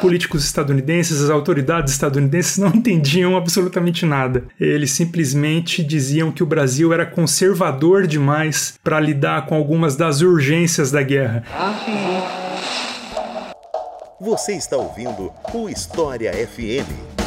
políticos estadunidenses, as autoridades estadunidenses não entendiam absolutamente nada. Eles simplesmente diziam que o Brasil era conservador demais para lidar com algumas das urgências da guerra. Você está ouvindo o História FM.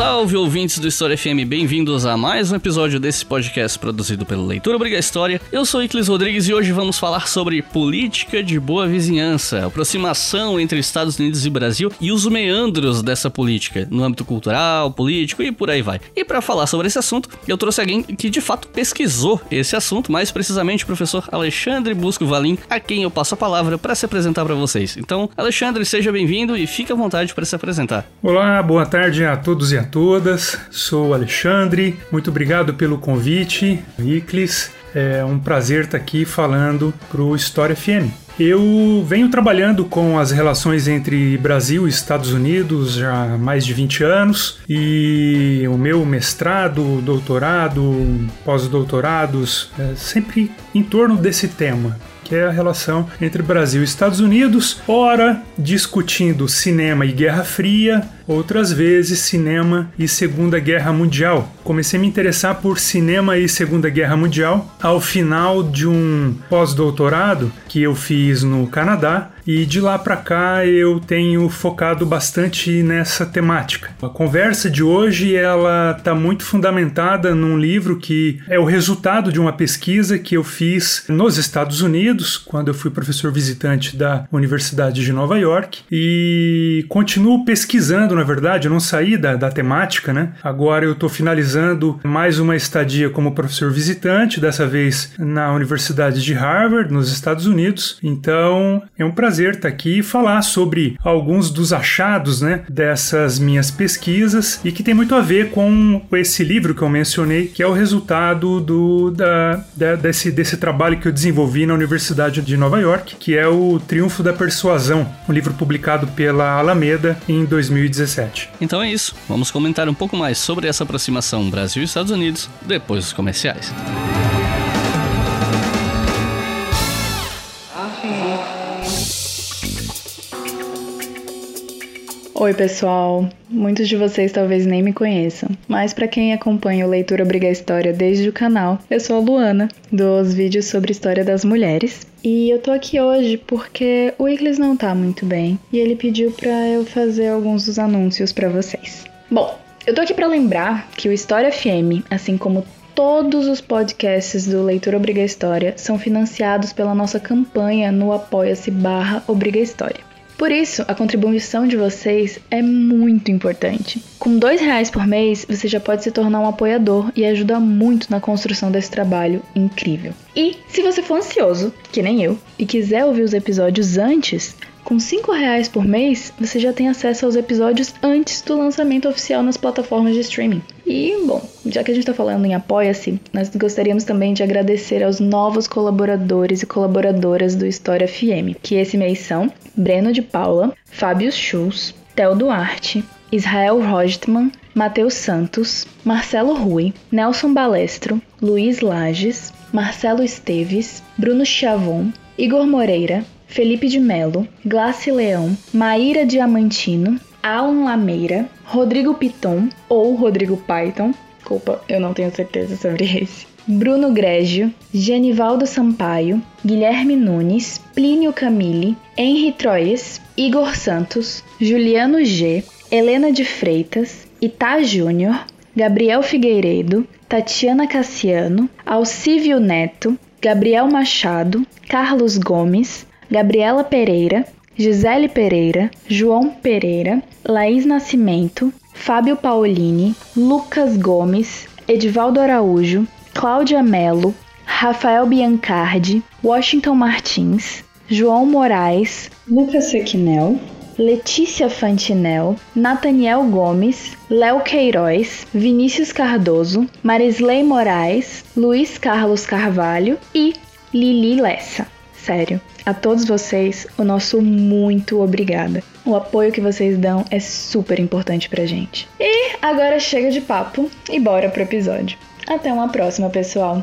Salve ouvintes do História FM, bem-vindos a mais um episódio desse podcast produzido pelo Leitura Obriga História. Eu sou Iclis Rodrigues e hoje vamos falar sobre política de boa vizinhança, aproximação entre Estados Unidos e Brasil e os meandros dessa política no âmbito cultural, político e por aí vai. E para falar sobre esse assunto, eu trouxe alguém que de fato pesquisou esse assunto, mais precisamente o professor Alexandre Busco Valim, a quem eu passo a palavra para se apresentar para vocês. Então, Alexandre, seja bem-vindo e fique à vontade para se apresentar. Olá, boa tarde a todos e a todas. Sou Alexandre. Muito obrigado pelo convite, Iclis. É um prazer estar aqui falando para o História FM. Eu venho trabalhando com as relações entre Brasil e Estados Unidos já há mais de 20 anos e o meu mestrado, doutorado, pós-doutorados, é sempre em torno desse tema que é a relação entre Brasil e Estados Unidos, ora discutindo cinema e Guerra Fria, outras vezes cinema e Segunda Guerra Mundial. Comecei a me interessar por cinema e Segunda Guerra Mundial ao final de um pós-doutorado que eu fiz no Canadá e de lá para cá eu tenho focado bastante nessa temática. A conversa de hoje ela está muito fundamentada num livro que é o resultado de uma pesquisa que eu fiz nos Estados Unidos quando eu fui professor visitante da Universidade de Nova York e continuo pesquisando na verdade, eu não saí da, da temática, né? Agora eu estou finalizando mais uma estadia como professor visitante, dessa vez na Universidade de Harvard, nos Estados Unidos. Então é um prazer estar aqui e falar sobre alguns dos achados, né, dessas minhas pesquisas e que tem muito a ver com esse livro que eu mencionei, que é o resultado do, da, da, desse, desse trabalho que eu desenvolvi na Universidade de Nova York, que é o Triunfo da Persuasão, um livro publicado pela Alameda em 2017. 2017. Então é isso, vamos comentar um pouco mais sobre essa aproximação Brasil e Estados Unidos depois dos comerciais. Oi, pessoal. Muitos de vocês talvez nem me conheçam, mas para quem acompanha o Leitura Obriga História desde o canal, eu sou a Luana, dos vídeos sobre história das mulheres. E eu tô aqui hoje porque o Iglis não tá muito bem e ele pediu para eu fazer alguns dos anúncios para vocês. Bom, eu tô aqui para lembrar que o História FM, assim como todos os podcasts do Leitura Obriga História, são financiados pela nossa campanha no apoia-se barra Obriga História. Por isso, a contribuição de vocês é muito importante. Com dois reais por mês, você já pode se tornar um apoiador e ajuda muito na construção desse trabalho incrível. E se você for ansioso, que nem eu, e quiser ouvir os episódios antes, com R$ reais por mês, você já tem acesso aos episódios antes do lançamento oficial nas plataformas de streaming. E, bom, já que a gente está falando em Apoia-se, nós gostaríamos também de agradecer aos novos colaboradores e colaboradoras do História FM, que esse mês são Breno de Paula, Fábio Schultz, Theo Duarte, Israel Rojtman, Matheus Santos, Marcelo Rui, Nelson Balestro, Luiz Lages, Marcelo Esteves, Bruno Chiavon, Igor Moreira, Felipe de Melo, Glace Leão, Maíra Diamantino, Alan Lameira, Rodrigo Piton ou Rodrigo Python, desculpa, eu não tenho certeza sobre esse. Bruno Grégio, Genivaldo Sampaio, Guilherme Nunes, Plínio Camille, Henri Troyes, Igor Santos, Juliano G, Helena de Freitas, Itá Júnior, Gabriel Figueiredo, Tatiana Cassiano, Alcívio Neto, Gabriel Machado, Carlos Gomes, Gabriela Pereira, Gisele Pereira, João Pereira, Laís Nascimento, Fábio Paolini, Lucas Gomes, Edivaldo Araújo, Cláudia Mello, Rafael Biancardi, Washington Martins, João Moraes, Lucas Sequinel, Letícia Fantinel, Nathaniel Gomes, Léo Queiroz, Vinícius Cardoso, Marisley Moraes, Luiz Carlos Carvalho e Lili Lessa. Sério, a todos vocês, o nosso muito obrigada. O apoio que vocês dão é super importante pra gente. E agora chega de papo e bora pro episódio. Até uma próxima, pessoal.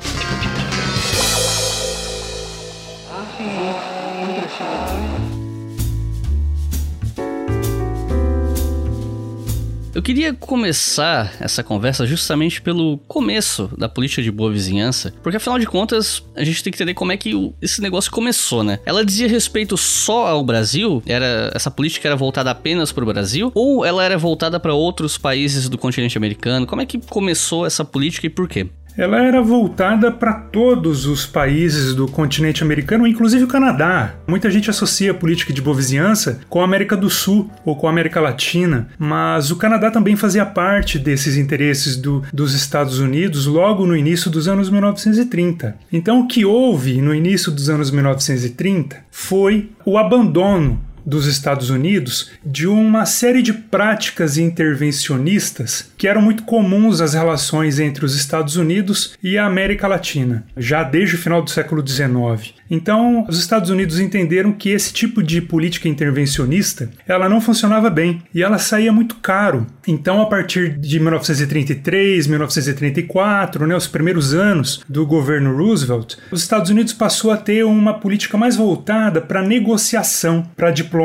Eu queria começar essa conversa justamente pelo começo da política de boa vizinhança, porque afinal de contas a gente tem que entender como é que esse negócio começou, né? Ela dizia respeito só ao Brasil? Era essa política era voltada apenas para o Brasil ou ela era voltada para outros países do continente americano? Como é que começou essa política e por quê? Ela era voltada para todos os países do continente americano, inclusive o Canadá. Muita gente associa a política de boa vizinhança com a América do Sul ou com a América Latina, mas o Canadá também fazia parte desses interesses do, dos Estados Unidos logo no início dos anos 1930. Então, o que houve no início dos anos 1930 foi o abandono dos Estados Unidos de uma série de práticas intervencionistas que eram muito comuns às relações entre os Estados Unidos e a América Latina, já desde o final do século XIX. Então, os Estados Unidos entenderam que esse tipo de política intervencionista, ela não funcionava bem e ela saía muito caro. Então, a partir de 1933, 1934, né, os primeiros anos do governo Roosevelt, os Estados Unidos passou a ter uma política mais voltada para negociação, para diplomacia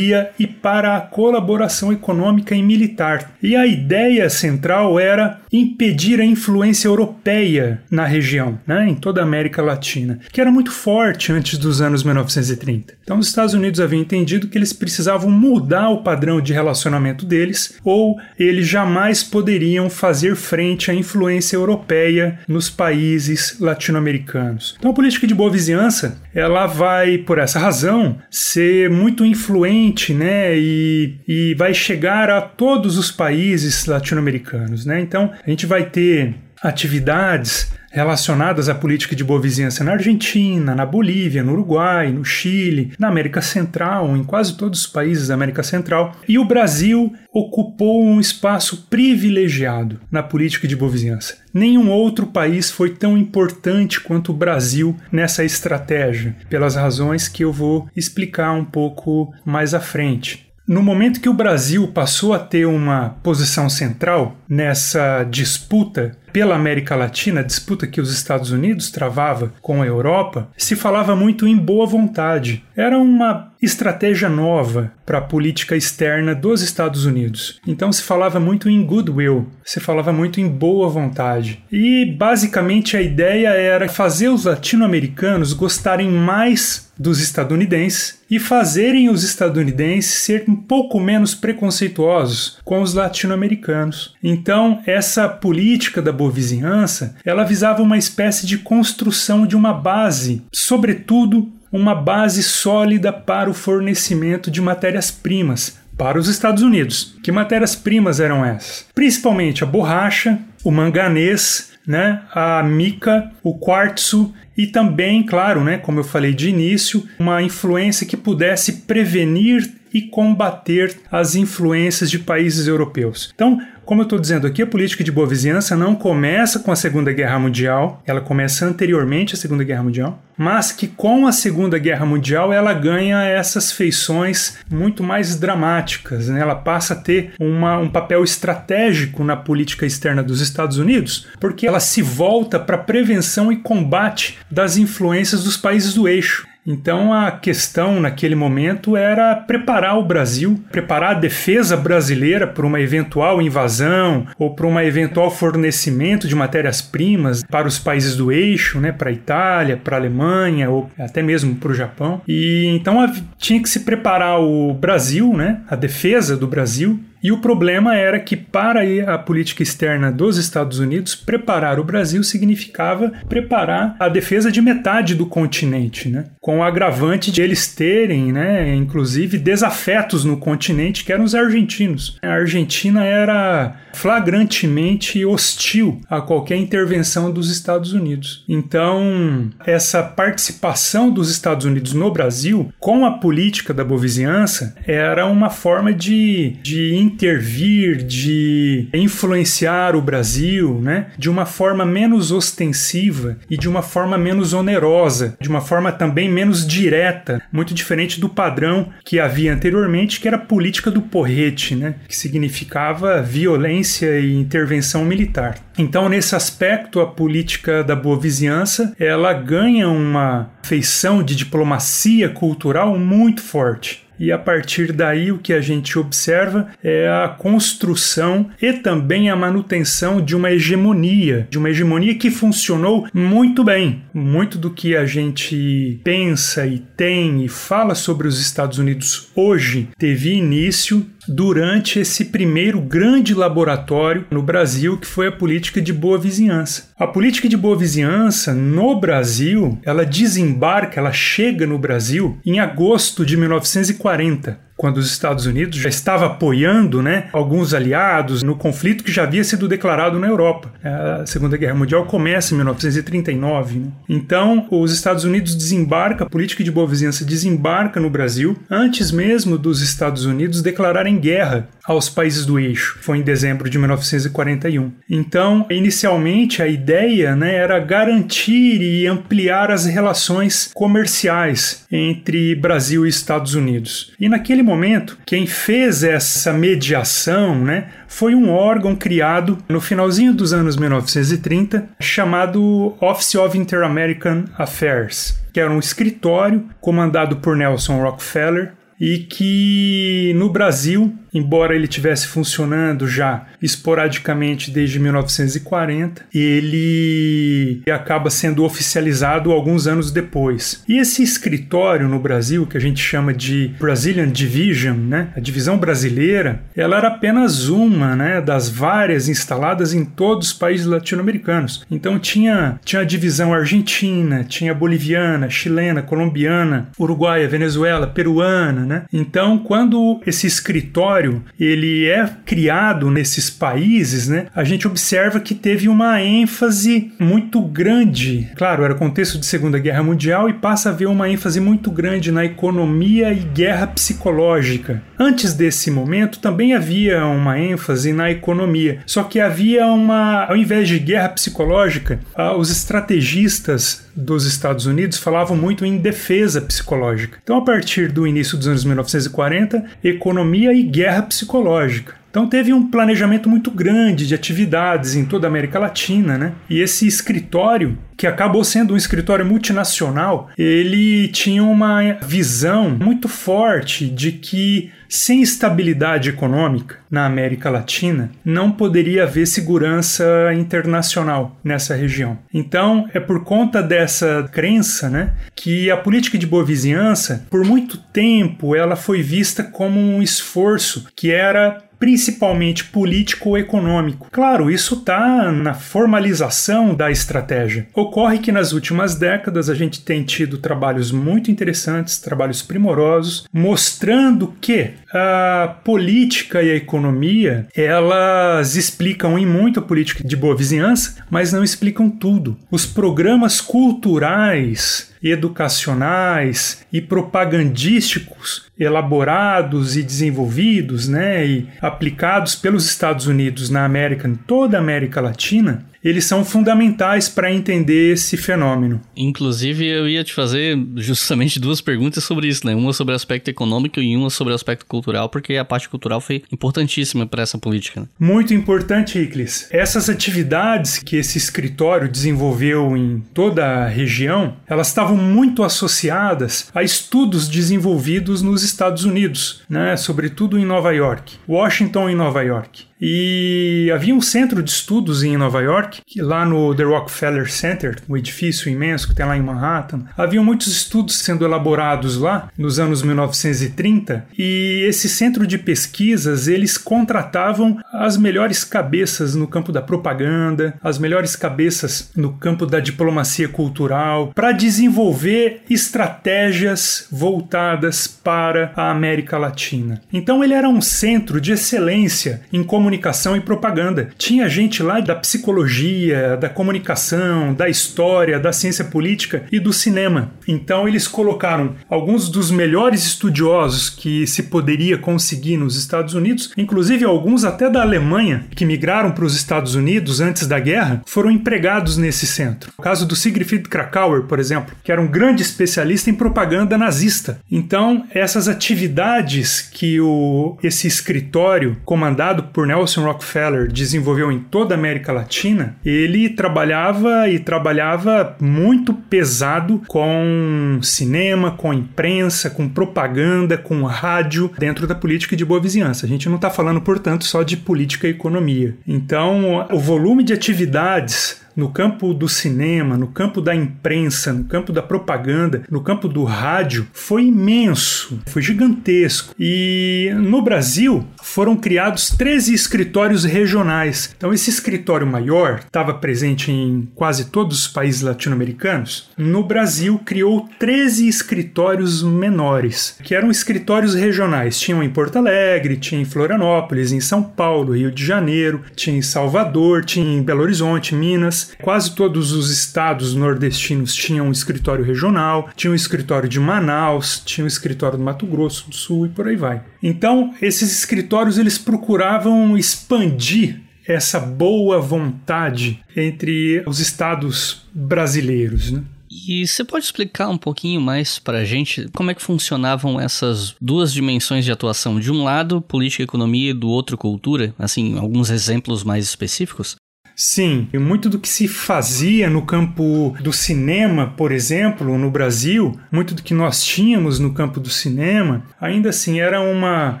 e para a colaboração econômica e militar. E a ideia central era impedir a influência europeia na região, né, em toda a América Latina, que era muito forte antes dos anos 1930. Então, os Estados Unidos haviam entendido que eles precisavam mudar o padrão de relacionamento deles, ou eles jamais poderiam fazer frente à influência europeia nos países latino-americanos. Então, a política de boa vizinhança, ela vai, por essa razão, ser muito influente, né, e, e vai chegar a todos os países latino-americanos, né? Então, a gente vai ter atividades relacionadas à política de boa vizinhança na Argentina, na Bolívia, no Uruguai, no Chile, na América Central, em quase todos os países da América Central. E o Brasil ocupou um espaço privilegiado na política de boa vizinhança. Nenhum outro país foi tão importante quanto o Brasil nessa estratégia, pelas razões que eu vou explicar um pouco mais à frente. No momento que o Brasil passou a ter uma posição central nessa disputa pela América Latina, disputa que os Estados Unidos travava com a Europa, se falava muito em boa vontade. Era uma estratégia nova para a política externa dos Estados Unidos. Então se falava muito em goodwill, se falava muito em boa vontade. E basicamente a ideia era fazer os latino-americanos gostarem mais dos estadunidenses e fazerem os estadunidenses ser um pouco menos preconceituosos com os latino-americanos. Então, essa política da boa vizinhança, ela visava uma espécie de construção de uma base, sobretudo uma base sólida para o fornecimento de matérias-primas para os Estados Unidos. Que matérias-primas eram essas? Principalmente a borracha, o manganês, né, a mica, o quartzo e também, claro, né, como eu falei de início, uma influência que pudesse prevenir e combater as influências de países europeus. Então, como eu estou dizendo aqui, a política de boa vizinhança não começa com a Segunda Guerra Mundial, ela começa anteriormente à Segunda Guerra Mundial, mas que com a Segunda Guerra Mundial ela ganha essas feições muito mais dramáticas. Né? Ela passa a ter uma, um papel estratégico na política externa dos Estados Unidos, porque ela se volta para a prevenção e combate das influências dos países do eixo. Então a questão naquele momento era preparar o Brasil, preparar a defesa brasileira para uma eventual invasão ou para um eventual fornecimento de matérias-primas para os países do eixo, né, para a Itália, para a Alemanha ou até mesmo para o Japão. E então tinha que se preparar o Brasil, né, a defesa do Brasil e o problema era que, para a política externa dos Estados Unidos, preparar o Brasil significava preparar a defesa de metade do continente, né? com o agravante de eles terem, né, inclusive, desafetos no continente, que eram os argentinos. A Argentina era flagrantemente hostil a qualquer intervenção dos Estados Unidos. Então, essa participação dos Estados Unidos no Brasil com a política da boa vizinhança era uma forma de, de intervir, de influenciar o Brasil, né, de uma forma menos ostensiva e de uma forma menos onerosa, de uma forma também menos direta, muito diferente do padrão que havia anteriormente, que era a política do porrete, né, que significava violência e intervenção militar. Então, nesse aspecto, a política da boa vizinhança ela ganha uma feição de diplomacia cultural muito forte. E a partir daí o que a gente observa é a construção e também a manutenção de uma hegemonia, de uma hegemonia que funcionou muito bem. Muito do que a gente pensa e tem e fala sobre os Estados Unidos hoje teve início durante esse primeiro grande laboratório no Brasil, que foi a política de boa vizinhança. A política de boa vizinhança no Brasil, ela desembarca, ela chega no Brasil em agosto de 1940 quando os Estados Unidos já estava apoiando né, alguns aliados no conflito que já havia sido declarado na Europa. A Segunda Guerra Mundial começa em 1939. Né? Então, os Estados Unidos desembarca, a política de boa vizinhança desembarca no Brasil antes mesmo dos Estados Unidos declararem guerra aos países do eixo. Foi em dezembro de 1941. Então, inicialmente, a ideia né, era garantir e ampliar as relações comerciais entre Brasil e Estados Unidos. E naquele momento, quem fez essa mediação né, foi um órgão criado no finalzinho dos anos 1930 chamado Office of Inter-American Affairs, que era um escritório comandado por Nelson Rockefeller e que no Brasil embora ele tivesse funcionando já esporadicamente desde 1940, ele acaba sendo oficializado alguns anos depois. E esse escritório no Brasil, que a gente chama de Brazilian Division, né, a divisão brasileira, ela era apenas uma né, das várias instaladas em todos os países latino-americanos. Então tinha, tinha a divisão argentina, tinha boliviana, chilena, colombiana, uruguaia, venezuela, peruana. Né? Então, quando esse escritório ele é criado nesses países, né, a gente observa que teve uma ênfase muito grande. Claro, era contexto de Segunda Guerra Mundial e passa a haver uma ênfase muito grande na economia e guerra psicológica. Antes desse momento também havia uma ênfase na economia, só que havia uma, ao invés de guerra psicológica, os estrategistas dos Estados Unidos falavam muito em defesa psicológica. Então, a partir do início dos anos 1940, economia e guerra psicológica. Então teve um planejamento muito grande de atividades em toda a América Latina, né? E esse escritório, que acabou sendo um escritório multinacional, ele tinha uma visão muito forte de que sem estabilidade econômica na América Latina, não poderia haver segurança internacional nessa região. Então, é por conta dessa crença, né, que a política de boa vizinhança, por muito tempo, ela foi vista como um esforço que era principalmente político ou econômico. Claro, isso está na formalização da estratégia. Ocorre que nas últimas décadas a gente tem tido trabalhos muito interessantes, trabalhos primorosos, mostrando que a política e a economia elas explicam em muito a política de boa vizinhança, mas não explicam tudo. Os programas culturais educacionais e propagandísticos elaborados e desenvolvidos, né, e aplicados pelos Estados Unidos na América, em toda a América Latina, eles são fundamentais para entender esse fenômeno. Inclusive, eu ia te fazer justamente duas perguntas sobre isso, né? Uma sobre o aspecto econômico e uma sobre o aspecto cultural, porque a parte cultural foi importantíssima para essa política. Né? Muito importante, Iclis. Essas atividades que esse escritório desenvolveu em toda a região, elas estavam muito associadas a estudos desenvolvidos nos Estados Unidos, né? Sobretudo em Nova York, Washington e Nova York. E havia um centro de estudos em Nova York, lá no The Rockefeller Center, um edifício imenso que tem lá em Manhattan, havia muitos estudos sendo elaborados lá nos anos 1930, e esse centro de pesquisas, eles contratavam as melhores cabeças no campo da propaganda, as melhores cabeças no campo da diplomacia cultural, para desenvolver estratégias voltadas para a América Latina. Então ele era um centro de excelência em como comunicação e propaganda. Tinha gente lá da psicologia, da comunicação, da história, da ciência política e do cinema. Então eles colocaram alguns dos melhores estudiosos que se poderia conseguir nos Estados Unidos, inclusive alguns até da Alemanha, que migraram para os Estados Unidos antes da guerra, foram empregados nesse centro. O caso do Siegfried Krakauer, por exemplo, que era um grande especialista em propaganda nazista. Então, essas atividades que o, esse escritório comandado por Nelson Nelson Rockefeller desenvolveu em toda a América Latina, ele trabalhava e trabalhava muito pesado com cinema, com imprensa, com propaganda, com rádio dentro da política de boa vizinhança. A gente não está falando, portanto, só de política e economia. Então, o volume de atividades no campo do cinema, no campo da imprensa, no campo da propaganda, no campo do rádio, foi imenso, foi gigantesco. E no Brasil foram criados 13 escritórios regionais. Então, esse escritório maior estava presente em quase todos os países latino-americanos. No Brasil, criou 13 escritórios menores, que eram escritórios regionais. Tinham em Porto Alegre, tinha em Florianópolis, em São Paulo, Rio de Janeiro, tinha em Salvador, tinha em Belo Horizonte, Minas. Quase todos os estados nordestinos tinham um escritório regional, tinha um escritório de Manaus, tinha um escritório do Mato Grosso do Sul e por aí vai. Então, esses escritórios eles procuravam expandir essa boa vontade entre os estados brasileiros, né? E você pode explicar um pouquinho mais para a gente como é que funcionavam essas duas dimensões de atuação? De um lado, política e economia, e do outro, cultura? Assim, alguns exemplos mais específicos? Sim, e muito do que se fazia no campo do cinema, por exemplo, no Brasil, muito do que nós tínhamos no campo do cinema, ainda assim era uma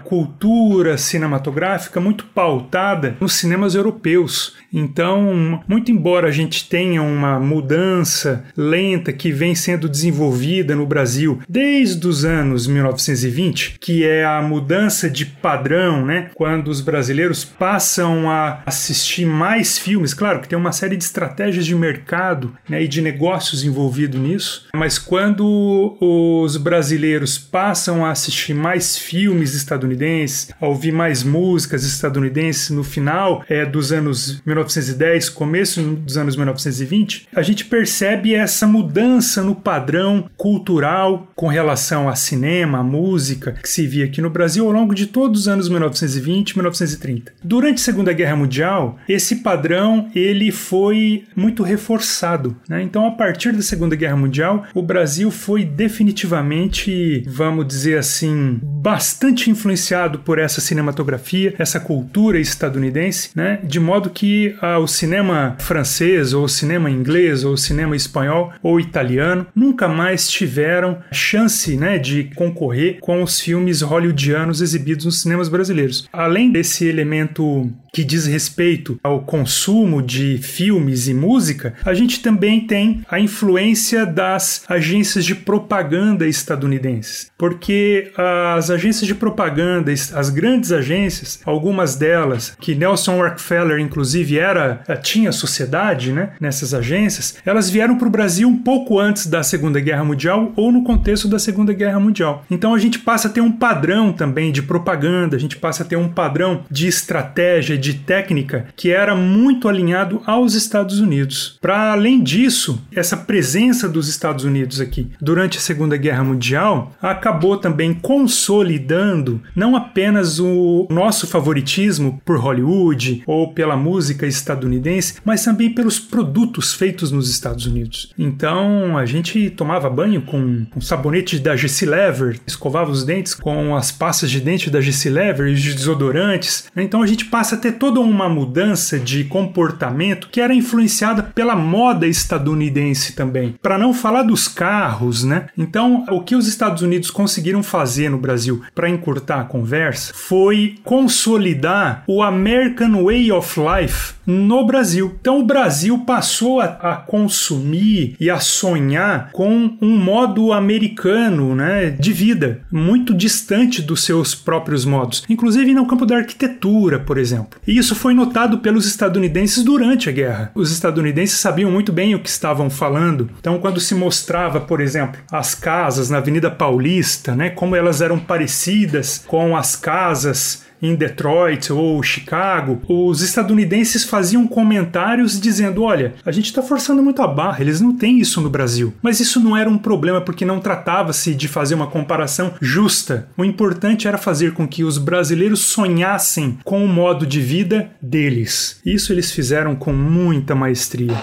cultura cinematográfica muito pautada nos cinemas europeus. Então, muito embora a gente tenha uma mudança lenta que vem sendo desenvolvida no Brasil desde os anos 1920, que é a mudança de padrão, né? Quando os brasileiros passam a assistir mais filmes filmes. Claro que tem uma série de estratégias de mercado né, e de negócios envolvido nisso, mas quando os brasileiros passam a assistir mais filmes estadunidenses, a ouvir mais músicas estadunidenses no final é, dos anos 1910, começo dos anos 1920, a gente percebe essa mudança no padrão cultural com relação a cinema, a música, que se via aqui no Brasil ao longo de todos os anos 1920 e 1930. Durante a Segunda Guerra Mundial, esse padrão ele foi muito reforçado. Né? Então, a partir da Segunda Guerra Mundial, o Brasil foi definitivamente, vamos dizer assim, bastante influenciado por essa cinematografia, essa cultura estadunidense, né? de modo que ah, o cinema francês, ou o cinema inglês, ou o cinema espanhol, ou italiano, nunca mais tiveram chance né, de concorrer com os filmes hollywoodianos exibidos nos cinemas brasileiros. Além desse elemento que diz respeito ao consumo de filmes e música, a gente também tem a influência das agências de propaganda estadunidenses. Porque as agências de propaganda, as grandes agências, algumas delas, que Nelson Rockefeller inclusive era tinha sociedade, né, nessas agências, elas vieram para o Brasil um pouco antes da Segunda Guerra Mundial ou no contexto da Segunda Guerra Mundial. Então a gente passa a ter um padrão também de propaganda, a gente passa a ter um padrão de estratégia de técnica que era muito alinhado aos Estados Unidos. Para além disso, essa presença dos Estados Unidos aqui durante a Segunda Guerra Mundial acabou também consolidando não apenas o nosso favoritismo por Hollywood ou pela música estadunidense, mas também pelos produtos feitos nos Estados Unidos. Então a gente tomava banho com, com sabonete da GC Lever, escovava os dentes com as pastas de dente da GC Lever e os desodorantes. Então a gente passa a ter toda uma mudança de comportamento que era influenciada pela moda estadunidense também. Para não falar dos carros, né? Então, o que os Estados Unidos conseguiram fazer no Brasil para encurtar a conversa foi consolidar o American Way of Life no Brasil. Então, o Brasil passou a, a consumir e a sonhar com um modo americano, né, de vida, muito distante dos seus próprios modos, inclusive no campo da arquitetura, por exemplo. E isso foi notado pelos estadunidenses durante a guerra. Os estadunidenses sabiam muito bem o que estavam falando. Então, quando se mostrava, por exemplo, as casas na Avenida Paulista, né, como elas eram parecidas com as casas em Detroit ou Chicago, os estadunidenses faziam comentários dizendo: olha, a gente está forçando muito a barra, eles não têm isso no Brasil. Mas isso não era um problema porque não tratava-se de fazer uma comparação justa. O importante era fazer com que os brasileiros sonhassem com o modo de vida deles. Isso eles fizeram com muita maestria.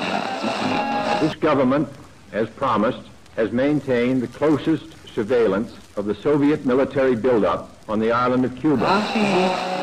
This government, as promised, has maintained the closest surveillance of the Soviet military buildup on the island of Cuba.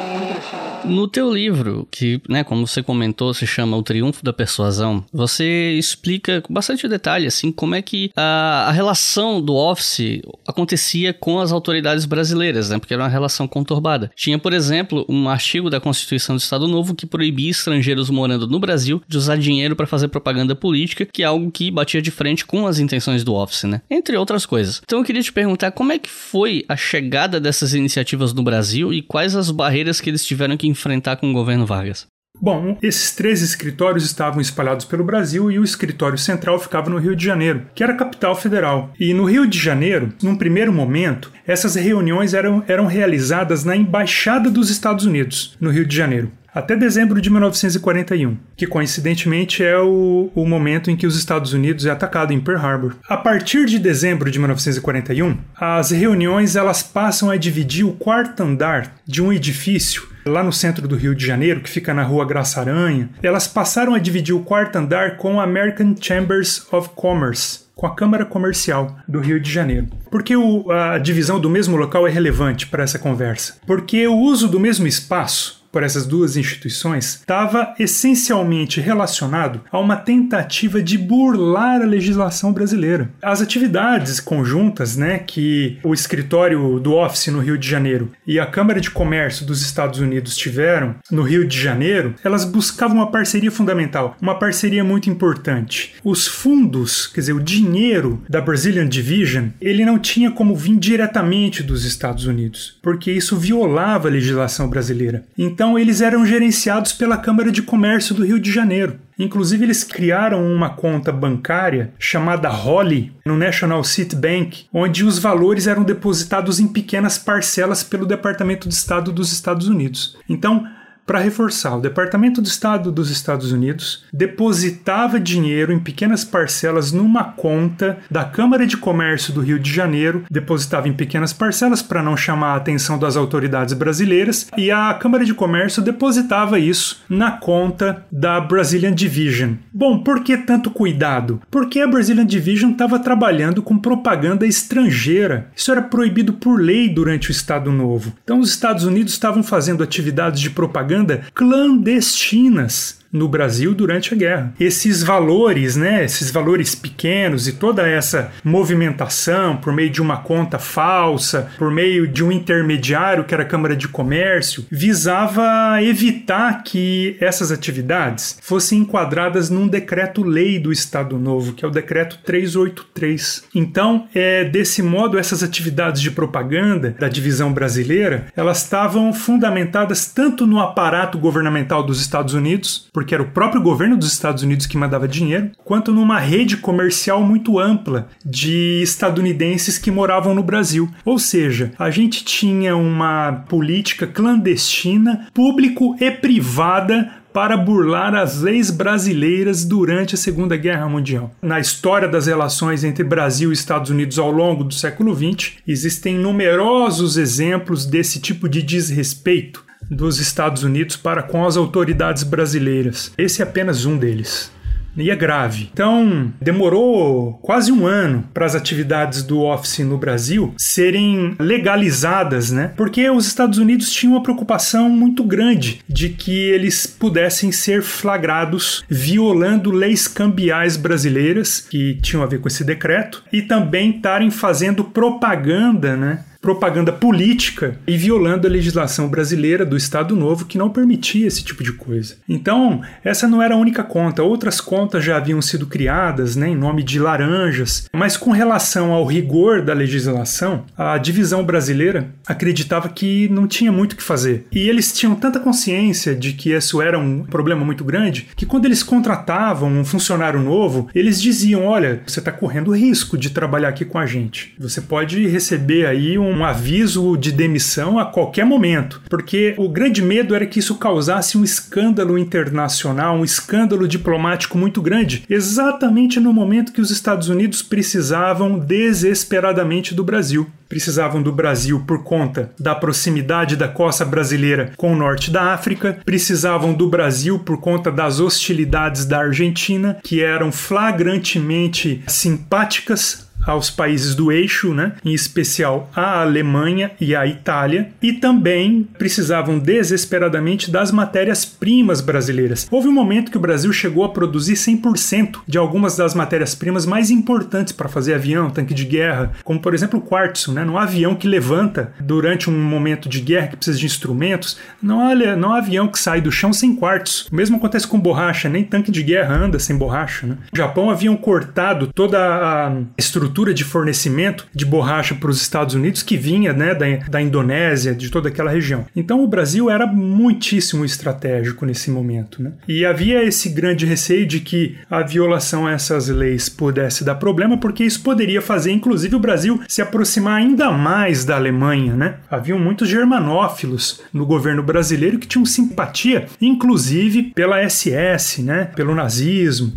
No teu livro, que, né, como você comentou, se chama O Triunfo da Persuasão, você explica com bastante detalhe, assim, como é que a, a relação do Office acontecia com as autoridades brasileiras, né, porque era uma relação conturbada. Tinha, por exemplo, um artigo da Constituição do Estado Novo que proibia estrangeiros morando no Brasil de usar dinheiro para fazer propaganda política, que é algo que batia de frente com as intenções do Office, né, entre outras coisas. Então eu queria te perguntar como é que foi a chegada dessas iniciativas no Brasil e quais as barreiras que eles tiveram que enfrentar com o governo Vargas? Bom, esses três escritórios estavam espalhados pelo Brasil e o escritório central ficava no Rio de Janeiro, que era a capital federal. E no Rio de Janeiro, num primeiro momento, essas reuniões eram, eram realizadas na Embaixada dos Estados Unidos, no Rio de Janeiro até dezembro de 1941, que coincidentemente é o, o, momento em que os Estados Unidos é atacado em Pearl Harbor. A partir de dezembro de 1941, as reuniões elas passam a dividir o quarto andar de um edifício lá no centro do Rio de Janeiro, que fica na rua Graça Aranha, elas passaram a dividir o quarto andar com a American Chambers of Commerce, com a Câmara Comercial do Rio de Janeiro. Por que o, a divisão do mesmo local é relevante para essa conversa? Porque o uso do mesmo espaço por essas duas instituições estava essencialmente relacionado a uma tentativa de burlar a legislação brasileira. As atividades conjuntas, né, que o escritório do Office no Rio de Janeiro e a Câmara de Comércio dos Estados Unidos tiveram no Rio de Janeiro, elas buscavam uma parceria fundamental, uma parceria muito importante. Os fundos, quer dizer, o dinheiro da Brazilian Division, ele não tinha como vir diretamente dos Estados Unidos, porque isso violava a legislação brasileira. Então então eles eram gerenciados pela Câmara de Comércio do Rio de Janeiro. Inclusive, eles criaram uma conta bancária chamada Holly no National City Bank, onde os valores eram depositados em pequenas parcelas pelo Departamento de Estado dos Estados Unidos. Então, para reforçar, o Departamento de Estado dos Estados Unidos depositava dinheiro em pequenas parcelas numa conta da Câmara de Comércio do Rio de Janeiro, depositava em pequenas parcelas para não chamar a atenção das autoridades brasileiras, e a Câmara de Comércio depositava isso na conta da Brazilian Division. Bom, por que tanto cuidado? Porque a Brazilian Division estava trabalhando com propaganda estrangeira. Isso era proibido por lei durante o Estado Novo. Então, os Estados Unidos estavam fazendo atividades de propaganda propaganda clandestinas no Brasil durante a guerra. Esses valores, né, esses valores pequenos e toda essa movimentação por meio de uma conta falsa, por meio de um intermediário que era a Câmara de Comércio, visava evitar que essas atividades fossem enquadradas num decreto-lei do Estado Novo, que é o decreto 383. Então, é desse modo essas atividades de propaganda da divisão brasileira, elas estavam fundamentadas tanto no aparato governamental dos Estados Unidos, porque era o próprio governo dos Estados Unidos que mandava dinheiro, quanto numa rede comercial muito ampla de estadunidenses que moravam no Brasil. Ou seja, a gente tinha uma política clandestina, público e privada para burlar as leis brasileiras durante a Segunda Guerra Mundial. Na história das relações entre Brasil e Estados Unidos ao longo do século XX, existem numerosos exemplos desse tipo de desrespeito dos Estados Unidos para com as autoridades brasileiras. Esse é apenas um deles e é grave. Então, demorou quase um ano para as atividades do Office no Brasil serem legalizadas, né? Porque os Estados Unidos tinham uma preocupação muito grande de que eles pudessem ser flagrados violando leis cambiais brasileiras que tinham a ver com esse decreto e também estarem fazendo propaganda, né? Propaganda política e violando a legislação brasileira do Estado Novo que não permitia esse tipo de coisa. Então, essa não era a única conta, outras contas já haviam sido criadas né, em nome de laranjas, mas com relação ao rigor da legislação, a divisão brasileira acreditava que não tinha muito o que fazer. E eles tinham tanta consciência de que isso era um problema muito grande que quando eles contratavam um funcionário novo, eles diziam: olha, você está correndo risco de trabalhar aqui com a gente. Você pode receber aí um um aviso de demissão a qualquer momento, porque o grande medo era que isso causasse um escândalo internacional, um escândalo diplomático muito grande, exatamente no momento que os Estados Unidos precisavam desesperadamente do Brasil. Precisavam do Brasil por conta da proximidade da costa brasileira com o norte da África, precisavam do Brasil por conta das hostilidades da Argentina, que eram flagrantemente simpáticas aos países do eixo, né? em especial a Alemanha e a Itália, e também precisavam desesperadamente das matérias-primas brasileiras. Houve um momento que o Brasil chegou a produzir 100% de algumas das matérias-primas mais importantes para fazer avião, tanque de guerra, como por exemplo o quartzo, né? Não há avião que levanta durante um momento de guerra que precisa de instrumentos, não há, não há avião que sai do chão sem quartzo. O mesmo acontece com borracha, nem tanque de guerra anda sem borracha. Né? No Japão haviam cortado toda a estrutura de fornecimento de borracha para os Estados Unidos que vinha né, da, da Indonésia, de toda aquela região. Então o Brasil era muitíssimo estratégico nesse momento. Né? E havia esse grande receio de que a violação a essas leis pudesse dar problema, porque isso poderia fazer, inclusive, o Brasil se aproximar ainda mais da Alemanha. Né? Haviam muitos germanófilos no governo brasileiro que tinham simpatia, inclusive pela SS, né? pelo nazismo.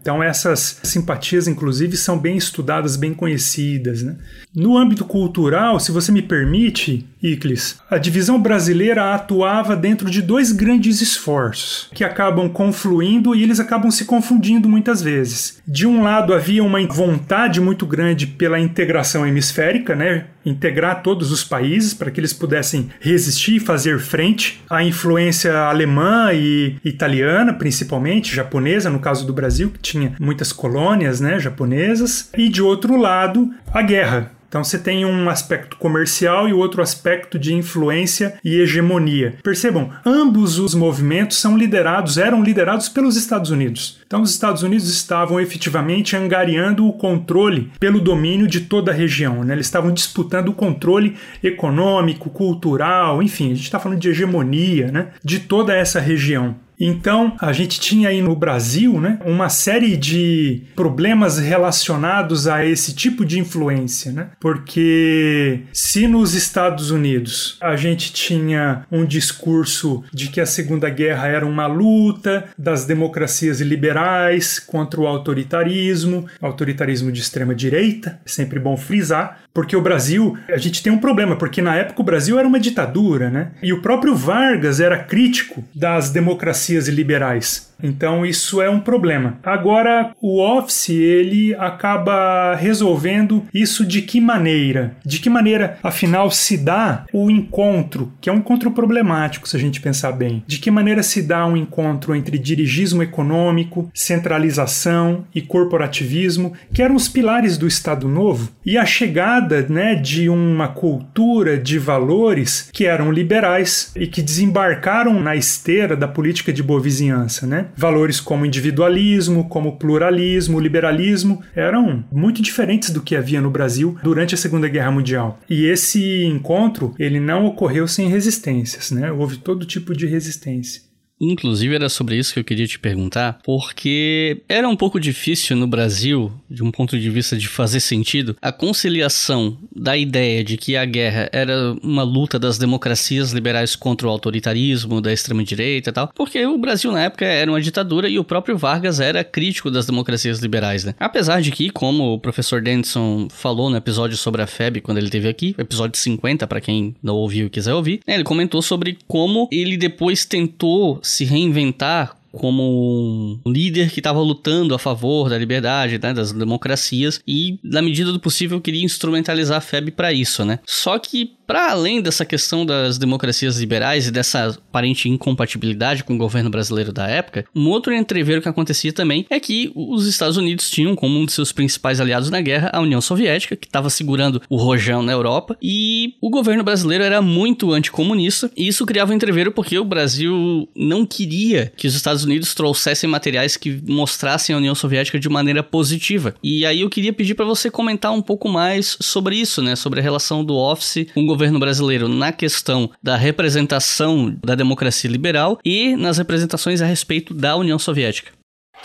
Então essas simpatias, inclusive, são bem estudadas, bem conhecidas. Né? No âmbito cultural, se você me permite, Iclis, a divisão brasileira atuava dentro de dois grandes esforços que acabam confluindo e eles acabam se confundindo muitas vezes. De um lado havia uma vontade muito grande pela integração hemisférica, né? integrar todos os países para que eles pudessem resistir e fazer frente à influência alemã e italiana, principalmente japonesa, no caso do Brasil, que tinha muitas colônias né, japonesas, e de outro lado, a guerra. Então você tem um aspecto comercial e outro aspecto de influência e hegemonia. Percebam, ambos os movimentos são liderados, eram liderados pelos Estados Unidos. Então os Estados Unidos estavam efetivamente angariando o controle pelo domínio de toda a região. Né? Eles estavam disputando o controle econômico, cultural, enfim, a gente está falando de hegemonia né? de toda essa região. Então, a gente tinha aí no Brasil né, uma série de problemas relacionados a esse tipo de influência, né? Porque se nos Estados Unidos a gente tinha um discurso de que a Segunda Guerra era uma luta das democracias liberais contra o autoritarismo, autoritarismo de extrema direita, é sempre bom frisar, porque o Brasil, a gente tem um problema, porque na época o Brasil era uma ditadura, né? E o próprio Vargas era crítico das democracias liberais. Então isso é um problema. Agora o Office ele acaba resolvendo isso de que maneira? De que maneira, afinal, se dá o encontro, que é um encontro problemático se a gente pensar bem. De que maneira se dá um encontro entre dirigismo econômico, centralização e corporativismo, que eram os pilares do Estado Novo, e a chegada, né, de uma cultura de valores que eram liberais e que desembarcaram na esteira da política de boa vizinhança, né? Valores como individualismo, como pluralismo, liberalismo, eram muito diferentes do que havia no Brasil durante a Segunda Guerra Mundial. E esse encontro, ele não ocorreu sem resistências, né? Houve todo tipo de resistência. Inclusive era sobre isso que eu queria te perguntar, porque era um pouco difícil no Brasil, de um ponto de vista de fazer sentido, a conciliação da ideia de que a guerra era uma luta das democracias liberais contra o autoritarismo, da extrema-direita e tal, porque o Brasil na época era uma ditadura e o próprio Vargas era crítico das democracias liberais, né? Apesar de que, como o professor Denson falou no episódio sobre a FEB quando ele teve aqui, episódio 50, para quem não ouviu e quiser ouvir, né, ele comentou sobre como ele depois tentou se reinventar como um líder que estava lutando a favor da liberdade, né, das democracias e, na medida do possível, queria instrumentalizar a FEB para isso, né? Só que para além dessa questão das democracias liberais e dessa aparente incompatibilidade com o governo brasileiro da época, um outro entreveiro que acontecia também é que os Estados Unidos tinham como um de seus principais aliados na guerra a União Soviética, que estava segurando o rojão na Europa, e o governo brasileiro era muito anticomunista, e isso criava um entreveiro porque o Brasil não queria que os Estados Unidos trouxessem materiais que mostrassem a União Soviética de maneira positiva. E aí eu queria pedir para você comentar um pouco mais sobre isso, né, sobre a relação do Office com o governo brasileiro na questão da representação da democracia liberal e nas representações a respeito da União Soviética.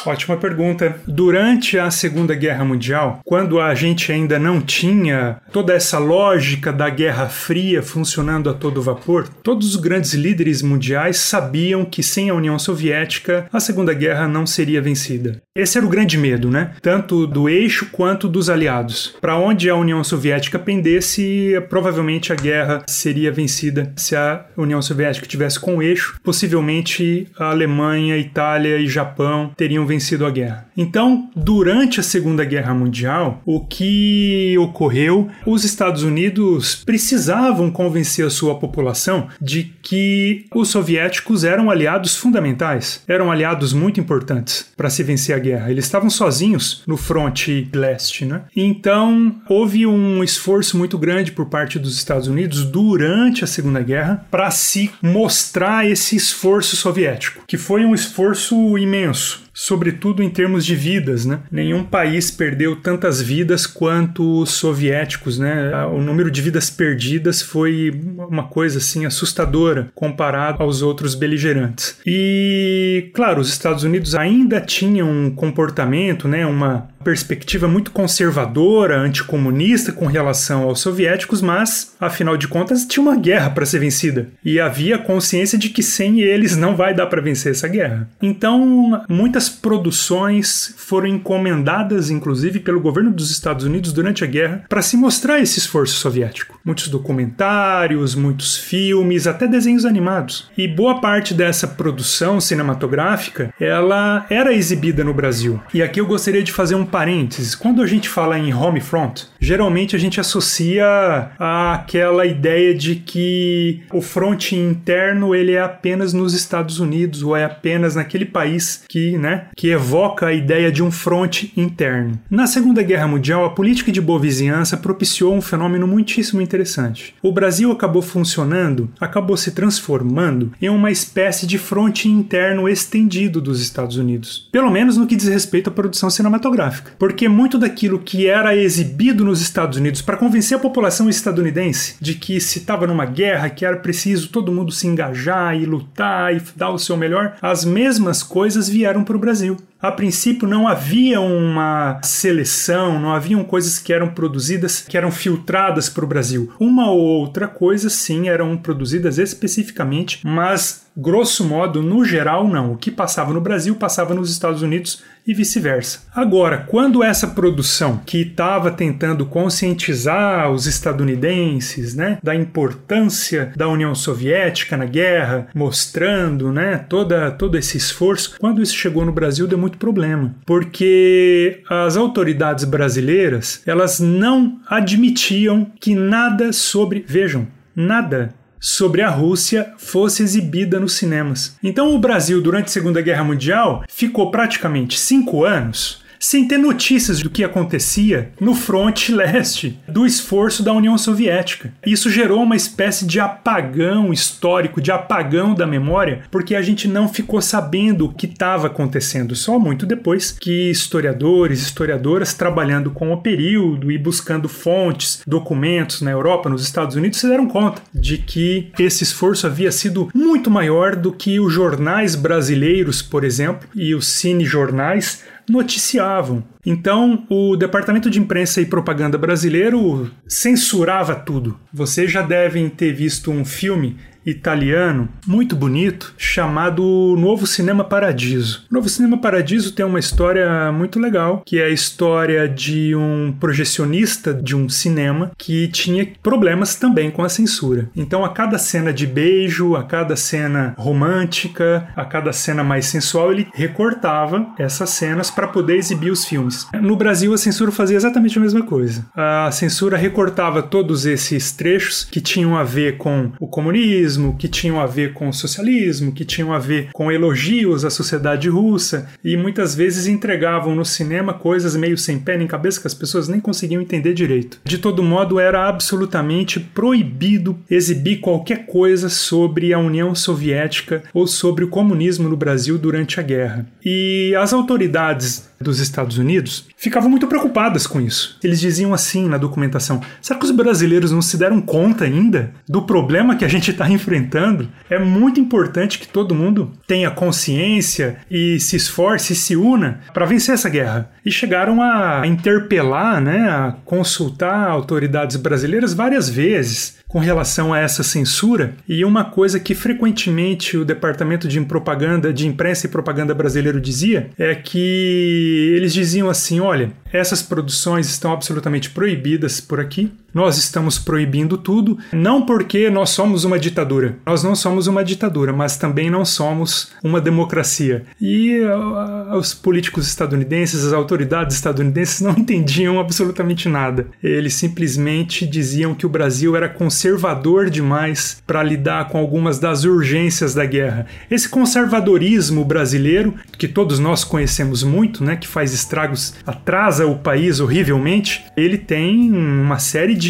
Ótima pergunta. Durante a Segunda Guerra Mundial, quando a gente ainda não tinha toda essa lógica da Guerra Fria funcionando a todo vapor, todos os grandes líderes mundiais sabiam que sem a União Soviética a Segunda Guerra não seria vencida. Esse era o grande medo, né? Tanto do eixo quanto dos aliados. Para onde a União Soviética pendesse, provavelmente a guerra seria vencida se a União Soviética tivesse com o eixo. Possivelmente a Alemanha, Itália e Japão teriam haviam vencido a guerra. Então, durante a Segunda Guerra Mundial, o que ocorreu, os Estados Unidos precisavam convencer a sua população de que os soviéticos eram aliados fundamentais, eram aliados muito importantes para se vencer a guerra. Eles estavam sozinhos no fronte leste, né? Então, houve um esforço muito grande por parte dos Estados Unidos durante a Segunda Guerra para se mostrar esse esforço soviético, que foi um esforço imenso sobretudo em termos de vidas, né? Nenhum país perdeu tantas vidas quanto os soviéticos, né? O número de vidas perdidas foi uma coisa assim assustadora comparado aos outros beligerantes. E, claro, os Estados Unidos ainda tinham um comportamento, né, uma perspectiva muito conservadora, anticomunista com relação aos soviéticos, mas, afinal de contas, tinha uma guerra para ser vencida. E havia consciência de que sem eles não vai dar para vencer essa guerra. Então, muitas produções foram encomendadas, inclusive, pelo governo dos Estados Unidos durante a guerra para se mostrar esse esforço soviético. Muitos documentários, muitos filmes, até desenhos animados. E boa parte dessa produção cinematográfica, ela era exibida no Brasil. E aqui eu gostaria de fazer um parênteses. Quando a gente fala em home front, geralmente a gente associa aquela ideia de que o fronte interno ele é apenas nos Estados Unidos ou é apenas naquele país que, né, que evoca a ideia de um fronte interno. Na Segunda Guerra Mundial, a política de boa vizinhança propiciou um fenômeno muitíssimo interessante. O Brasil acabou funcionando, acabou se transformando em uma espécie de fronte interno estendido dos Estados Unidos, pelo menos no que diz respeito à produção cinematográfica porque muito daquilo que era exibido nos Estados Unidos para convencer a população estadunidense de que se estava numa guerra, que era preciso todo mundo se engajar e lutar e dar o seu melhor, as mesmas coisas vieram para o Brasil a princípio não havia uma seleção, não haviam coisas que eram produzidas, que eram filtradas para o Brasil. Uma ou outra coisa, sim, eram produzidas especificamente, mas grosso modo, no geral, não. O que passava no Brasil passava nos Estados Unidos e vice-versa. Agora, quando essa produção que estava tentando conscientizar os estadunidenses, né, da importância da União Soviética na guerra, mostrando, né, toda todo esse esforço, quando isso chegou no Brasil deu muito problema, porque as autoridades brasileiras, elas não admitiam que nada sobre, vejam, nada sobre a Rússia fosse exibida nos cinemas. Então o Brasil, durante a Segunda Guerra Mundial, ficou praticamente cinco anos sem ter notícias do que acontecia no fronte leste do esforço da União Soviética. Isso gerou uma espécie de apagão histórico, de apagão da memória, porque a gente não ficou sabendo o que estava acontecendo, só muito depois que historiadores, historiadoras trabalhando com o período e buscando fontes, documentos na Europa, nos Estados Unidos, se deram conta de que esse esforço havia sido muito maior do que os jornais brasileiros, por exemplo, e os cinejornais noticiavam. Então, o Departamento de Imprensa e Propaganda brasileiro censurava tudo. Vocês já devem ter visto um filme italiano muito bonito chamado Novo Cinema Paradiso. Novo Cinema Paradiso tem uma história muito legal, que é a história de um projecionista de um cinema que tinha problemas também com a censura. Então, a cada cena de beijo, a cada cena romântica, a cada cena mais sensual, ele recortava essas cenas para poder exibir os filmes. No Brasil, a censura fazia exatamente a mesma coisa. A censura recortava todos esses trechos que tinham a ver com o comunismo que tinham a ver com o socialismo, que tinham a ver com elogios à sociedade russa e muitas vezes entregavam no cinema coisas meio sem pé nem cabeça que as pessoas nem conseguiam entender direito. De todo modo, era absolutamente proibido exibir qualquer coisa sobre a União Soviética ou sobre o comunismo no Brasil durante a guerra. E as autoridades dos Estados Unidos ficavam muito preocupadas com isso. Eles diziam assim na documentação: será que os brasileiros não se deram conta ainda do problema que a gente está enfrentando? É muito importante que todo mundo tenha consciência e se esforce e se una para vencer essa guerra. E chegaram a interpelar, né, a consultar autoridades brasileiras várias vezes com relação a essa censura e uma coisa que frequentemente o departamento de propaganda, de imprensa e propaganda brasileiro dizia é que eles diziam assim: olha, essas produções estão absolutamente proibidas por aqui, nós estamos proibindo tudo, não porque nós somos uma ditadura. Nós não somos uma ditadura, mas também não somos uma democracia. E uh, os políticos estadunidenses, as autoridades estadunidenses não entendiam absolutamente nada. Eles simplesmente diziam que o Brasil era conservador demais para lidar com algumas das urgências da guerra. Esse conservadorismo brasileiro, que todos nós conhecemos muito, né, que faz estragos, atrasa o país horrivelmente, ele tem uma série de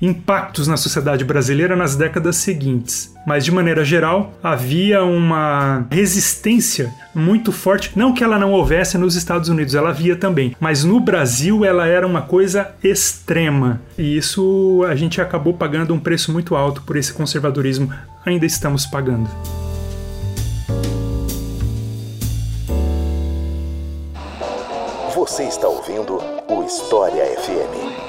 impactos na sociedade brasileira nas décadas seguintes. Mas de maneira geral, havia uma resistência muito forte, não que ela não houvesse nos Estados Unidos, ela havia também, mas no Brasil ela era uma coisa extrema. E isso a gente acabou pagando um preço muito alto por esse conservadorismo, ainda estamos pagando. Você está ouvindo o História FM.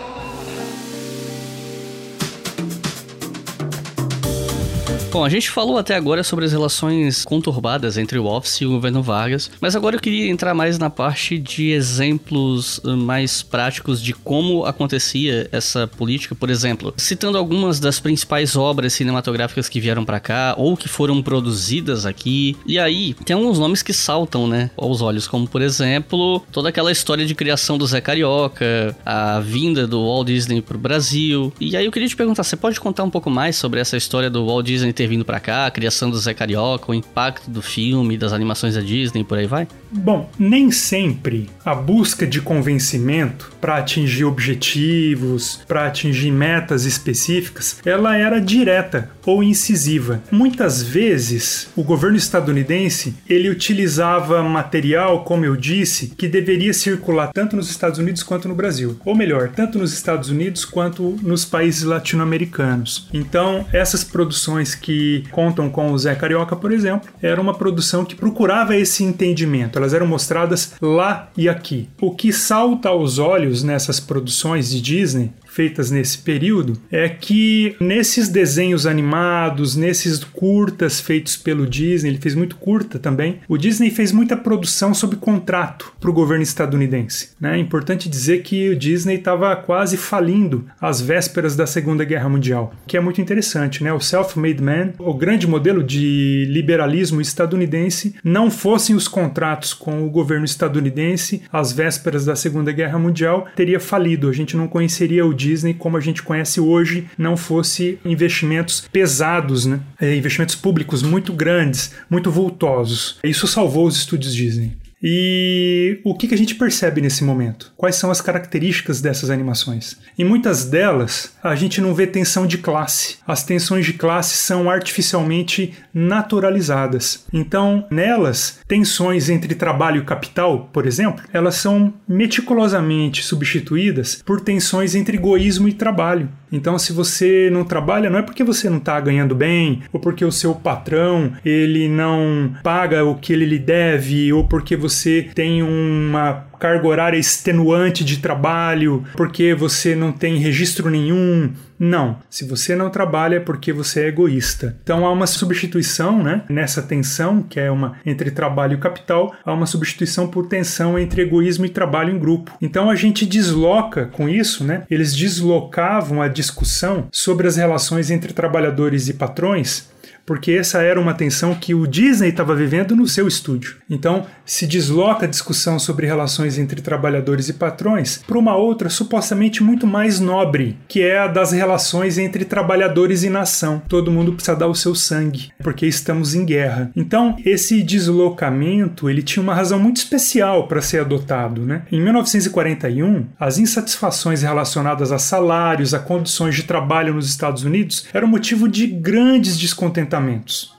Bom, a gente falou até agora sobre as relações conturbadas entre o Office e o governo Vargas, mas agora eu queria entrar mais na parte de exemplos eh, mais práticos de como acontecia essa política, por exemplo, citando algumas das principais obras cinematográficas que vieram para cá ou que foram produzidas aqui. E aí, tem alguns nomes que saltam, né, aos olhos, como por exemplo, toda aquela história de criação do Zé Carioca, a vinda do Walt Disney pro Brasil. E aí eu queria te perguntar, você pode contar um pouco mais sobre essa história do Walt Disney ter vindo para cá, a criação do Zé Carioca, o impacto do filme, das animações da Disney, por aí vai? Bom, nem sempre a busca de convencimento para atingir objetivos, para atingir metas específicas, ela era direta ou incisiva. Muitas vezes, o governo estadunidense, ele utilizava material, como eu disse, que deveria circular tanto nos Estados Unidos quanto no Brasil, ou melhor, tanto nos Estados Unidos quanto nos países latino-americanos. Então, essas produções que contam com o Zé Carioca, por exemplo, era uma produção que procurava esse entendimento. Elas eram mostradas lá e aqui. O que salta aos olhos nessas produções de Disney feitas nesse período é que nesses desenhos animados, nesses curtas feitos pelo Disney, ele fez muito curta também, o Disney fez muita produção sob contrato para o governo estadunidense. Né? É importante dizer que o Disney estava quase falindo às vésperas da Segunda Guerra Mundial, que é muito interessante. Né? O Self-Made Man, o grande modelo de liberalismo estadunidense, não fossem os contratos com o governo estadunidense às vésperas da Segunda Guerra Mundial, teria falido. A gente não conheceria o Disney Disney como a gente conhece hoje não fosse investimentos pesados, né? É, investimentos públicos muito grandes, muito vultosos. Isso salvou os estúdios Disney. E o que, que a gente percebe nesse momento? Quais são as características dessas animações? Em muitas delas, a gente não vê tensão de classe. As tensões de classe são artificialmente naturalizadas. Então, nelas, tensões entre trabalho e capital, por exemplo, elas são meticulosamente substituídas por tensões entre egoísmo e trabalho. Então, se você não trabalha, não é porque você não está ganhando bem, ou porque o seu patrão ele não paga o que ele lhe deve, ou porque você tem uma carga horária extenuante de trabalho, porque você não tem registro nenhum. Não. Se você não trabalha é porque você é egoísta. Então há uma substituição, né? Nessa tensão, que é uma entre trabalho e capital, há uma substituição por tensão entre egoísmo e trabalho em grupo. Então a gente desloca com isso, né? Eles deslocavam a discussão sobre as relações entre trabalhadores e patrões porque essa era uma tensão que o Disney estava vivendo no seu estúdio. Então, se desloca a discussão sobre relações entre trabalhadores e patrões para uma outra supostamente muito mais nobre, que é a das relações entre trabalhadores e nação. Todo mundo precisa dar o seu sangue, porque estamos em guerra. Então, esse deslocamento, ele tinha uma razão muito especial para ser adotado, né? Em 1941, as insatisfações relacionadas a salários, a condições de trabalho nos Estados Unidos eram motivo de grandes descontentamentos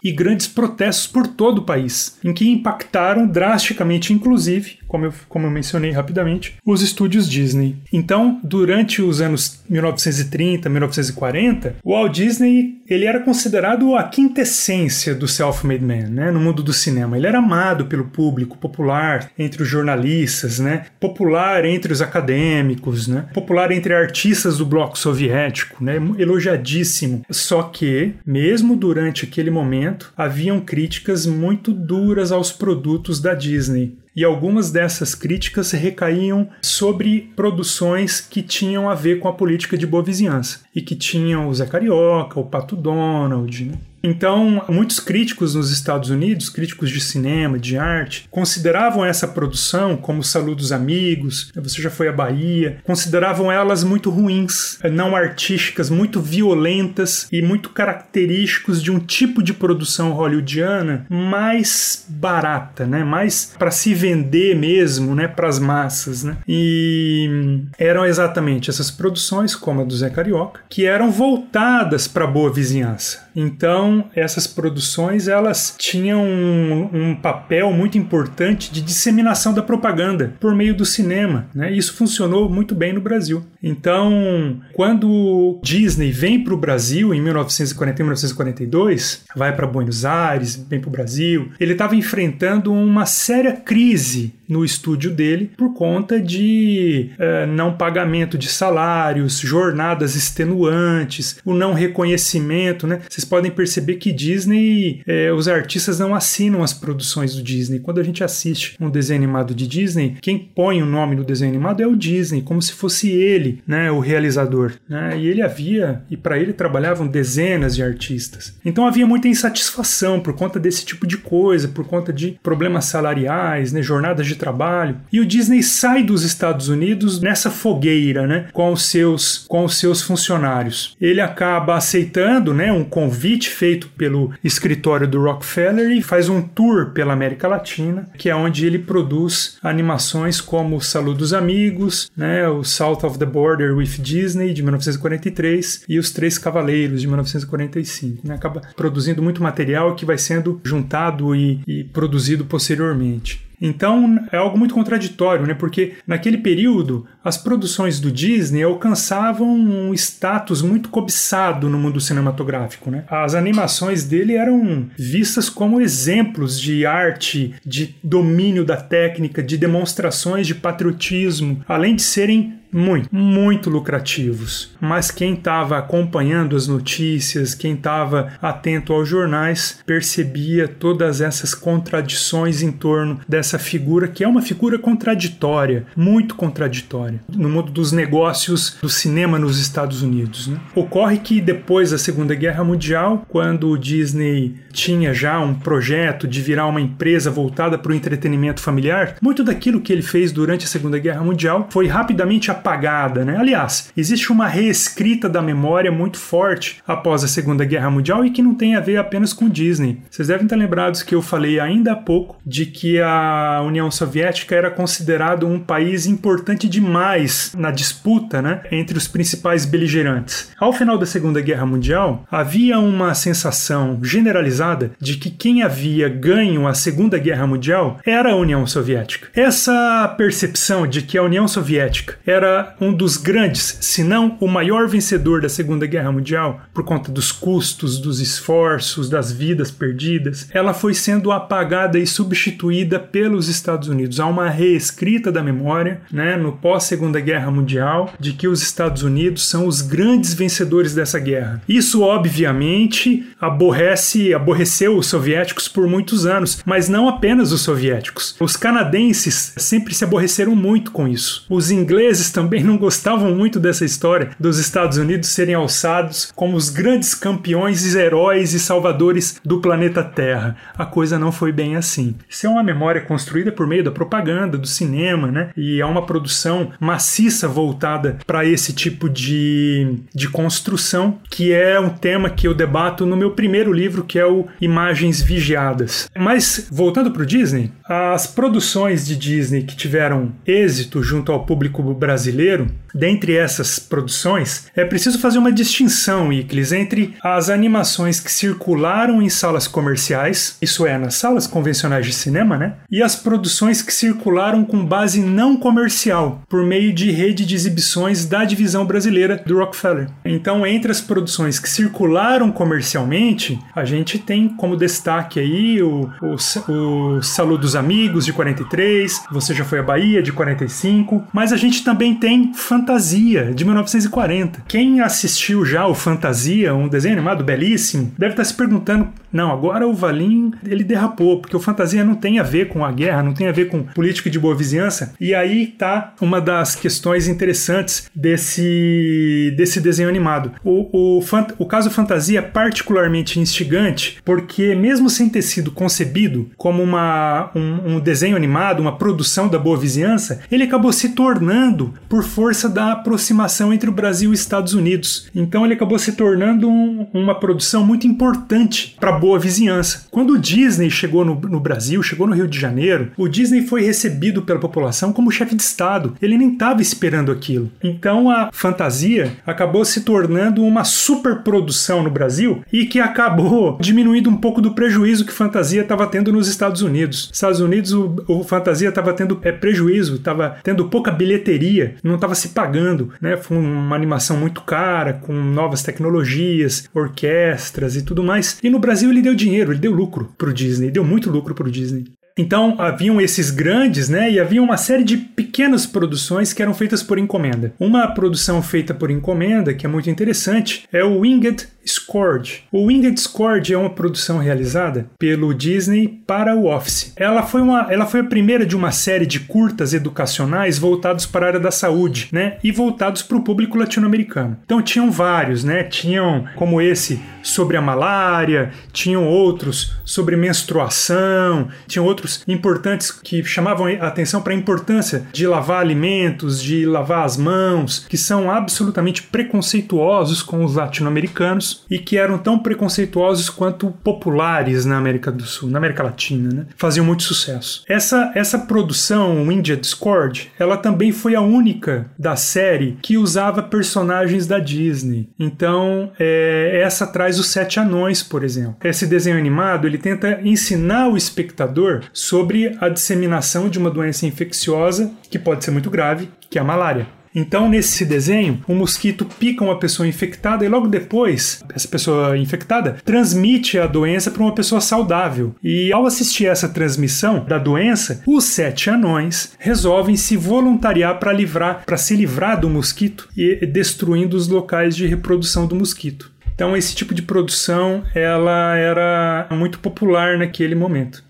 e grandes protestos por todo o país, em que impactaram drasticamente, inclusive, como eu, como eu mencionei rapidamente, os estúdios Disney. Então, durante os anos 1930, 1940, o Walt Disney ele era considerado a quintessência do self-made man, né, no mundo do cinema. Ele era amado pelo público, popular entre os jornalistas, né, popular entre os acadêmicos, né, popular entre artistas do bloco soviético, né, elogiadíssimo. Só que, mesmo durante aquele momento, haviam críticas muito duras aos produtos da Disney. E algumas dessas críticas recaíam sobre produções que tinham a ver com a política de boa vizinhança e que tinham o Zé Carioca, o Pato Donald, né? Então, muitos críticos nos Estados Unidos, críticos de cinema, de arte, consideravam essa produção como Saludos Amigos, Você Já Foi à Bahia, consideravam elas muito ruins, não artísticas, muito violentas e muito característicos de um tipo de produção hollywoodiana mais barata, né? mais para se vender mesmo né? para as massas. Né? E eram exatamente essas produções, como a do Zé Carioca, que eram voltadas para a boa vizinhança. Então, essas produções elas tinham um, um, papel muito importante de disseminação da propaganda por meio do cinema. Né? Isso funcionou muito bem no Brasil. Então, quando Disney vem para o Brasil em 1940 e 1942, vai para Buenos Aires, vem para o Brasil, ele estava enfrentando uma séria crise no estúdio dele por conta de uh, não pagamento de salários, jornadas extenuantes, o não reconhecimento, né? Vocês podem perceber que Disney, eh, os artistas não assinam as produções do Disney. Quando a gente assiste um desenho animado de Disney, quem põe o nome no desenho animado é o Disney, como se fosse ele, né, o realizador. Né? E ele havia, e para ele trabalhavam dezenas de artistas. Então havia muita insatisfação por conta desse tipo de coisa, por conta de problemas salariais, né, jornadas de trabalho. E o Disney sai dos Estados Unidos nessa fogueira, né, com os seus com os seus funcionários. Ele acaba aceitando, né, um convite feito pelo escritório do Rockefeller e faz um tour pela América Latina, que é onde ele produz animações como Saludos Amigos, né, o South of the Border with Disney de 1943 e Os Três Cavaleiros de 1945. Né, acaba produzindo muito material que vai sendo juntado e, e produzido posteriormente. Então é algo muito contraditório, né? Porque naquele período as produções do Disney alcançavam um status muito cobiçado no mundo cinematográfico, né? As animações dele eram vistas como exemplos de arte, de domínio da técnica, de demonstrações de patriotismo, além de serem muito, muito lucrativos. Mas quem estava acompanhando as notícias, quem estava atento aos jornais, percebia todas essas contradições em torno dessa figura, que é uma figura contraditória, muito contraditória, no mundo dos negócios do cinema nos Estados Unidos. Né? Ocorre que depois da Segunda Guerra Mundial, quando o Disney tinha já um projeto de virar uma empresa voltada para o entretenimento familiar, muito daquilo que ele fez durante a Segunda Guerra Mundial foi rapidamente apagada, né? Aliás, existe uma reescrita da memória muito forte após a Segunda Guerra Mundial e que não tem a ver apenas com Disney. Vocês devem estar lembrados que eu falei ainda há pouco de que a União Soviética era considerado um país importante demais na disputa, né, entre os principais beligerantes. Ao final da Segunda Guerra Mundial, havia uma sensação generalizada de que quem havia ganho a Segunda Guerra Mundial era a União Soviética. Essa percepção de que a União Soviética era era um dos grandes, se não o maior vencedor da Segunda Guerra Mundial, por conta dos custos, dos esforços, das vidas perdidas, ela foi sendo apagada e substituída pelos Estados Unidos. Há uma reescrita da memória, né, no pós-Segunda Guerra Mundial, de que os Estados Unidos são os grandes vencedores dessa guerra. Isso, obviamente, aborrece, aborreceu os soviéticos por muitos anos, mas não apenas os soviéticos. Os canadenses sempre se aborreceram muito com isso. Os ingleses também não gostavam muito dessa história dos Estados Unidos serem alçados como os grandes campeões, heróis e salvadores do planeta Terra. A coisa não foi bem assim. Isso é uma memória construída por meio da propaganda, do cinema, né? E é uma produção maciça voltada para esse tipo de, de construção, que é um tema que eu debato no meu primeiro livro, que é o Imagens Vigiadas. Mas, voltando para o Disney, as produções de Disney que tiveram êxito junto ao público brasileiro brasileiro, dentre essas produções, é preciso fazer uma distinção, Iclis, entre as animações que circularam em salas comerciais, isso é, nas salas convencionais de cinema, né? E as produções que circularam com base não comercial, por meio de rede de exibições da divisão brasileira do Rockefeller. Então, entre as produções que circularam comercialmente, a gente tem como destaque aí o, o, o dos Amigos, de 43, Você Já Foi à Bahia, de 45, mas a gente também tem Fantasia, de 1940. Quem assistiu já o Fantasia, um desenho animado belíssimo, deve estar se perguntando: não, agora o Valim ele derrapou, porque o Fantasia não tem a ver com a guerra, não tem a ver com política de boa vizinhança. E aí tá uma das questões interessantes desse, desse desenho animado. O, o, o caso Fantasia é particularmente instigante, porque mesmo sem ter sido concebido como uma, um, um desenho animado, uma produção da boa vizinhança, ele acabou se tornando por força da aproximação entre o Brasil e os Estados Unidos. Então ele acabou se tornando um, uma produção muito importante para a boa vizinhança. Quando o Disney chegou no, no, Brasil, chegou no Rio de Janeiro, o Disney foi recebido pela população como chefe de Estado. Ele nem estava esperando aquilo. Então a fantasia acabou se tornando uma superprodução no Brasil e que acabou diminuindo um pouco do prejuízo que fantasia estava tendo nos Estados Unidos. Estados Unidos, o, o fantasia estava tendo é, prejuízo, estava tendo pouca bilheteria, não estava se pagando, né? Foi uma animação muito cara, com novas tecnologias, orquestras e tudo mais. E no Brasil ele deu dinheiro, ele deu lucro pro Disney, deu muito lucro pro Disney. Então haviam esses grandes, né? E havia uma série de pequenas produções que eram feitas por encomenda. Uma produção feita por encomenda, que é muito interessante, é o Winged Scourge. O Winged Scourge é uma produção realizada pelo Disney para o Office. Ela foi, uma, ela foi a primeira de uma série de curtas educacionais voltados para a área da saúde, né? E voltados para o público latino-americano. Então tinham vários, né? Tinham como esse sobre a malária, tinham outros sobre menstruação, tinham outros importantes que chamavam a atenção para a importância de lavar alimentos, de lavar as mãos, que são absolutamente preconceituosos com os latino-americanos e que eram tão preconceituosos quanto populares na América do Sul, na América Latina, né? Faziam muito sucesso. Essa essa produção India Discord, ela também foi a única da série que usava personagens da Disney. Então, é, essa traz os Sete Anões, por exemplo. Esse desenho animado, ele tenta ensinar o espectador sobre a disseminação de uma doença infecciosa que pode ser muito grave, que é a malária. Então, nesse desenho, um mosquito pica uma pessoa infectada e logo depois, essa pessoa infectada transmite a doença para uma pessoa saudável. E ao assistir essa transmissão da doença, os sete anões resolvem se voluntariar para livrar, para se livrar do mosquito e destruindo os locais de reprodução do mosquito. Então esse tipo de produção ela era muito popular naquele momento.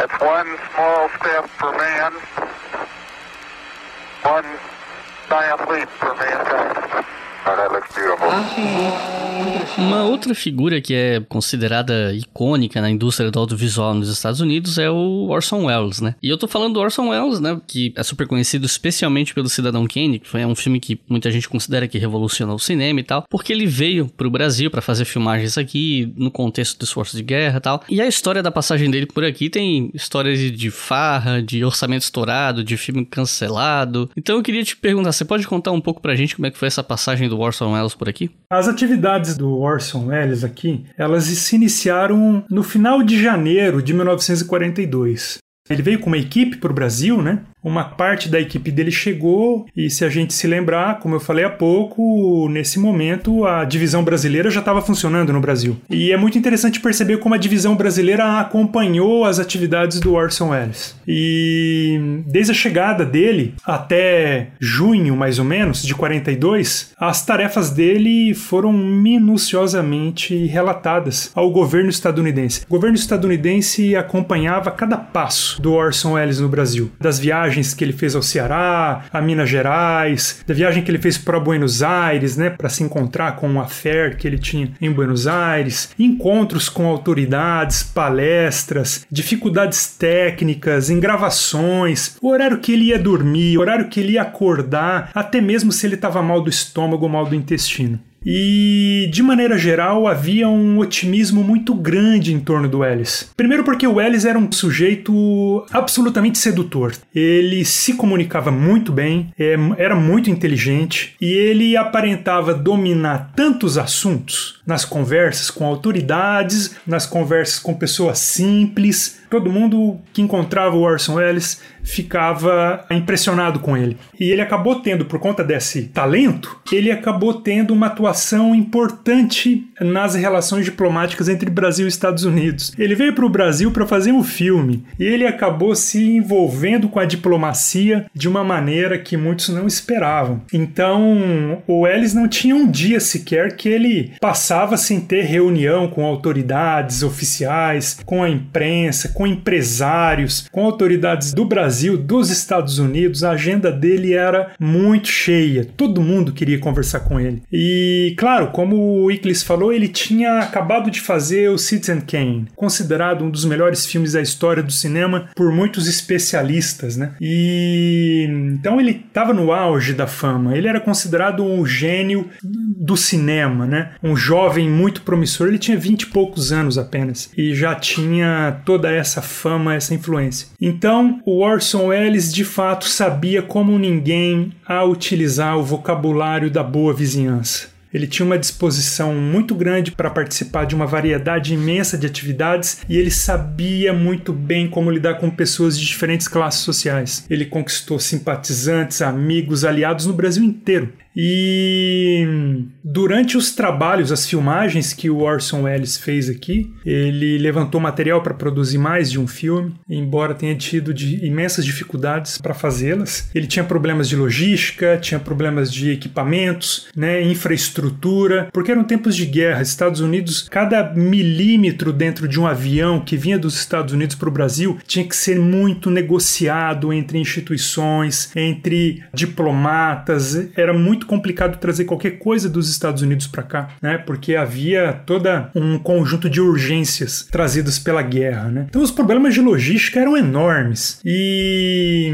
It's one small step for man, one giant leap for mankind. Uma outra figura que é considerada icônica na indústria do audiovisual nos Estados Unidos é o Orson Welles, né? E eu tô falando do Orson Welles, né? Que é super conhecido especialmente pelo Cidadão Kane, que foi um filme que muita gente considera que revolucionou o cinema e tal, porque ele veio pro Brasil para fazer filmagens aqui no contexto do esforço de guerra e tal. E a história da passagem dele por aqui tem histórias de farra, de orçamento estourado, de filme cancelado. Então eu queria te perguntar, você pode contar um pouco pra gente como é que foi essa passagem do Orson Welles por aqui? As atividades do Orson Welles aqui, elas se iniciaram no final de janeiro de 1942. Ele veio com uma equipe para o Brasil, né? Uma parte da equipe dele chegou e, se a gente se lembrar, como eu falei há pouco, nesse momento a divisão brasileira já estava funcionando no Brasil. E é muito interessante perceber como a divisão brasileira acompanhou as atividades do Orson Welles. E desde a chegada dele até junho, mais ou menos, de 42, as tarefas dele foram minuciosamente relatadas ao governo estadunidense. O governo estadunidense acompanhava cada passo do Orson Welles no Brasil, das viagens viagens que ele fez ao Ceará, a Minas Gerais, da viagem que ele fez para Buenos Aires, né, para se encontrar com um affair que ele tinha em Buenos Aires, encontros com autoridades, palestras, dificuldades técnicas, em gravações, o horário que ele ia dormir, o horário que ele ia acordar, até mesmo se ele estava mal do estômago ou mal do intestino. E, de maneira geral, havia um otimismo muito grande em torno do Ellis. Primeiro, porque o Ellis era um sujeito absolutamente sedutor. Ele se comunicava muito bem, é, era muito inteligente e ele aparentava dominar tantos assuntos nas conversas com autoridades, nas conversas com pessoas simples. Todo mundo que encontrava o Orson Welles ficava impressionado com ele. E ele acabou tendo, por conta desse talento, ele acabou tendo uma atuação importante nas relações diplomáticas entre Brasil e Estados Unidos. Ele veio para o Brasil para fazer um filme e ele acabou se envolvendo com a diplomacia de uma maneira que muitos não esperavam. Então, o Ellis não tinha um dia sequer que ele passava sem ter reunião com autoridades oficiais, com a imprensa, com empresários, com autoridades do Brasil, dos Estados Unidos. A agenda dele era muito cheia. Todo mundo queria conversar com ele. E, claro, como o Iclis falou, ele tinha acabado de fazer o Citizen Kane, considerado um dos melhores filmes da história do cinema por muitos especialistas, né? E então ele estava no auge da fama. Ele era considerado um gênio do cinema, né? Um jovem muito promissor. Ele tinha vinte e poucos anos apenas e já tinha toda essa fama, essa influência. Então, o Orson Welles de fato sabia como ninguém a utilizar o vocabulário da boa vizinhança. Ele tinha uma disposição muito grande para participar de uma variedade imensa de atividades e ele sabia muito bem como lidar com pessoas de diferentes classes sociais. Ele conquistou simpatizantes, amigos, aliados no Brasil inteiro. E durante os trabalhos, as filmagens que o Orson Welles fez aqui, ele levantou material para produzir mais de um filme, embora tenha tido imensas dificuldades para fazê-las. Ele tinha problemas de logística, tinha problemas de equipamentos, né, infraestrutura, porque eram tempos de guerra. Estados Unidos, cada milímetro dentro de um avião que vinha dos Estados Unidos para o Brasil tinha que ser muito negociado entre instituições, entre diplomatas. Era muito muito complicado trazer qualquer coisa dos Estados Unidos para cá, né? Porque havia toda um conjunto de urgências trazidas pela guerra, né? Então os problemas de logística eram enormes. E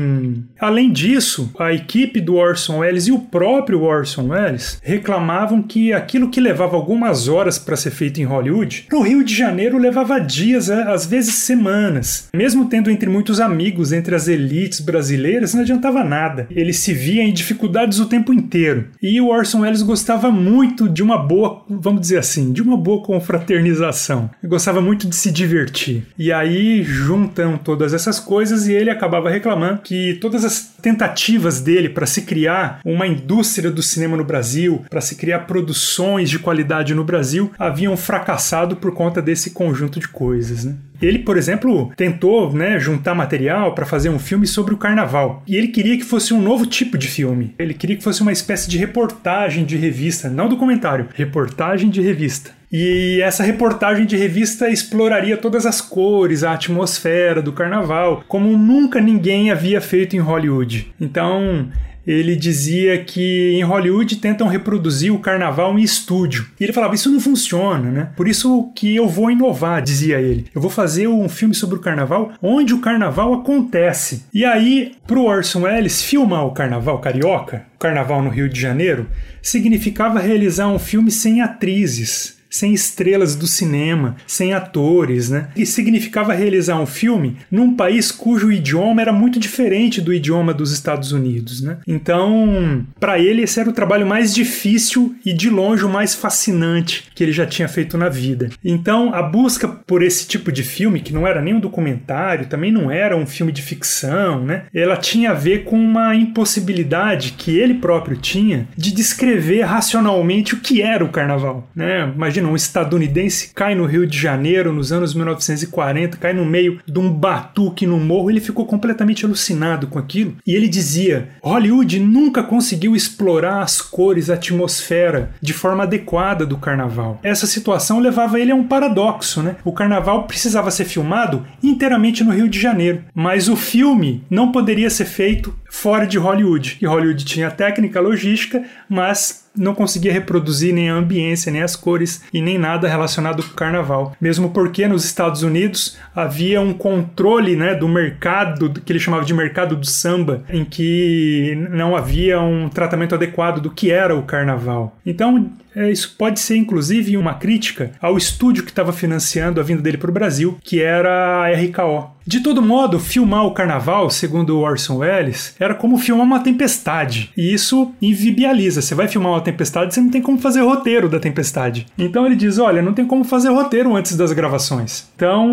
além disso, a equipe do Orson Welles e o próprio Orson Welles reclamavam que aquilo que levava algumas horas para ser feito em Hollywood, no Rio de Janeiro levava dias, é, às vezes semanas. Mesmo tendo entre muitos amigos entre as elites brasileiras, não adiantava nada. Ele se via em dificuldades o tempo inteiro. E o Orson Welles gostava muito de uma boa, vamos dizer assim, de uma boa confraternização. Ele gostava muito de se divertir. E aí juntam todas essas coisas e ele acabava reclamando que todas as tentativas dele para se criar uma indústria do cinema no Brasil, para se criar produções de qualidade no Brasil, haviam fracassado por conta desse conjunto de coisas, né? Ele, por exemplo, tentou né, juntar material para fazer um filme sobre o carnaval. E ele queria que fosse um novo tipo de filme. Ele queria que fosse uma espécie de reportagem de revista, não documentário, reportagem de revista. E essa reportagem de revista exploraria todas as cores, a atmosfera do carnaval, como nunca ninguém havia feito em Hollywood. Então, ele dizia que em Hollywood tentam reproduzir o carnaval em estúdio. E ele falava, isso não funciona, né? Por isso que eu vou inovar, dizia ele. Eu vou fazer um filme sobre o carnaval onde o carnaval acontece. E aí, pro Orson Welles filmar o carnaval carioca, o carnaval no Rio de Janeiro, significava realizar um filme sem atrizes sem estrelas do cinema, sem atores, né? E significava realizar um filme num país cujo idioma era muito diferente do idioma dos Estados Unidos, né? Então, para ele esse era o trabalho mais difícil e de longe o mais fascinante que ele já tinha feito na vida. Então, a busca por esse tipo de filme, que não era nem um documentário, também não era um filme de ficção, né? Ela tinha a ver com uma impossibilidade que ele próprio tinha de descrever racionalmente o que era o carnaval, né? Imagina, um estadunidense cai no Rio de Janeiro nos anos 1940, cai no meio de um batuque no morro, ele ficou completamente alucinado com aquilo. E ele dizia: Hollywood nunca conseguiu explorar as cores, a atmosfera de forma adequada do carnaval. Essa situação levava ele a um paradoxo, né? O carnaval precisava ser filmado inteiramente no Rio de Janeiro, mas o filme não poderia ser feito fora de Hollywood. E Hollywood tinha técnica, logística, mas não conseguia reproduzir nem a ambiência, nem as cores e nem nada relacionado com o carnaval. Mesmo porque nos Estados Unidos havia um controle né, do mercado, que ele chamava de mercado do samba, em que não havia um tratamento adequado do que era o carnaval. Então, é, isso pode ser inclusive uma crítica ao estúdio que estava financiando a vinda dele para o Brasil, que era a RKO. De todo modo, filmar o carnaval, segundo Orson Welles, era como filmar uma tempestade. E isso invibializa. Você vai filmar uma tempestade, você não tem como fazer roteiro da tempestade. Então ele diz: olha, não tem como fazer roteiro antes das gravações. Então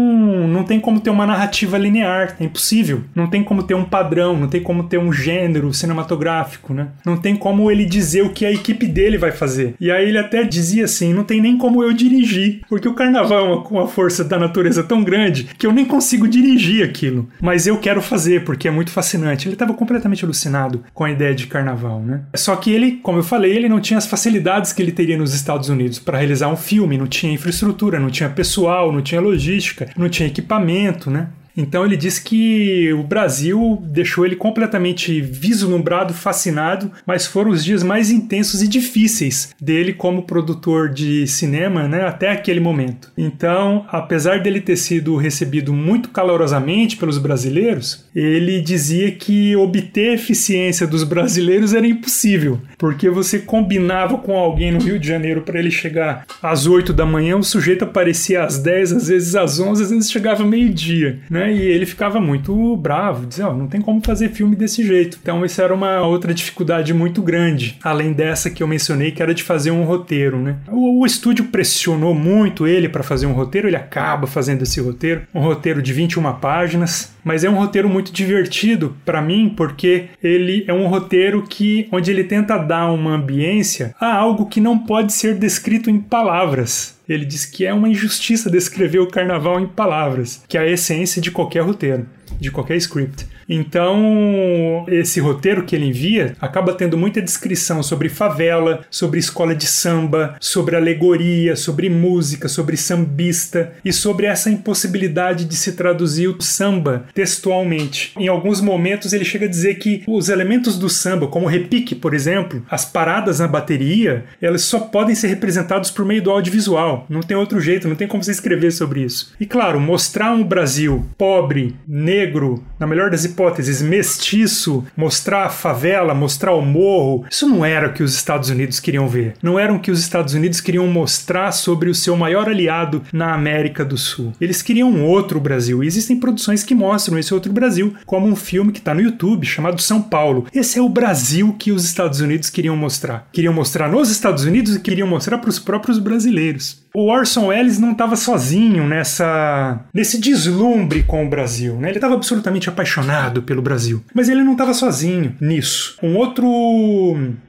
não tem como ter uma narrativa linear. É impossível. Não tem como ter um padrão, não tem como ter um gênero cinematográfico, né? Não tem como ele dizer o que a equipe dele vai fazer. E aí ele até dizia assim: não tem nem como eu dirigir, porque o carnaval é com a força da natureza tão grande que eu nem consigo dirigir aquilo. Mas eu quero fazer, porque é muito fascinante. Ele estava completamente alucinado com a ideia de carnaval, né? Só que ele, como eu falei, ele não tinha as facilidades que ele teria nos Estados Unidos para realizar um filme, não tinha infraestrutura, não tinha pessoal, não tinha logística, não tinha equipamento, né? Então ele disse que o Brasil deixou ele completamente vislumbrado, fascinado, mas foram os dias mais intensos e difíceis dele como produtor de cinema, né, até aquele momento. Então, apesar dele ter sido recebido muito calorosamente pelos brasileiros, ele dizia que obter eficiência dos brasileiros era impossível, porque você combinava com alguém no Rio de Janeiro para ele chegar às 8 da manhã, o sujeito aparecia às 10, às vezes às 11, às vezes chegava meio-dia, né? E ele ficava muito bravo, dizia, oh, não tem como fazer filme desse jeito. Então isso era uma outra dificuldade muito grande, além dessa que eu mencionei, que era de fazer um roteiro, né? O, o estúdio pressionou muito ele para fazer um roteiro, ele acaba fazendo esse roteiro, um roteiro de 21 páginas, mas é um roteiro muito divertido para mim porque ele é um roteiro que onde ele tenta dar uma ambiência a algo que não pode ser descrito em palavras. Ele diz que é uma injustiça descrever o carnaval em palavras, que é a essência de qualquer roteiro, de qualquer script. Então, esse roteiro que ele envia acaba tendo muita descrição sobre favela, sobre escola de samba, sobre alegoria, sobre música, sobre sambista e sobre essa impossibilidade de se traduzir o samba textualmente. Em alguns momentos ele chega a dizer que os elementos do samba, como o repique, por exemplo, as paradas na bateria, elas só podem ser representados por meio do audiovisual. Não tem outro jeito, não tem como você escrever sobre isso. E claro, mostrar um Brasil pobre, negro, na melhor das hipóteses, mestiço, mostrar a favela, mostrar o morro, isso não era o que os Estados Unidos queriam ver. Não era o que os Estados Unidos queriam mostrar sobre o seu maior aliado na América do Sul. Eles queriam outro Brasil. E existem produções que mostram esse outro Brasil, como um filme que está no YouTube chamado São Paulo. Esse é o Brasil que os Estados Unidos queriam mostrar. Queriam mostrar nos Estados Unidos e queriam mostrar para os próprios brasileiros o Orson Welles não estava sozinho nessa nesse deslumbre com o Brasil, né? Ele estava absolutamente apaixonado pelo Brasil, mas ele não estava sozinho nisso. Um outro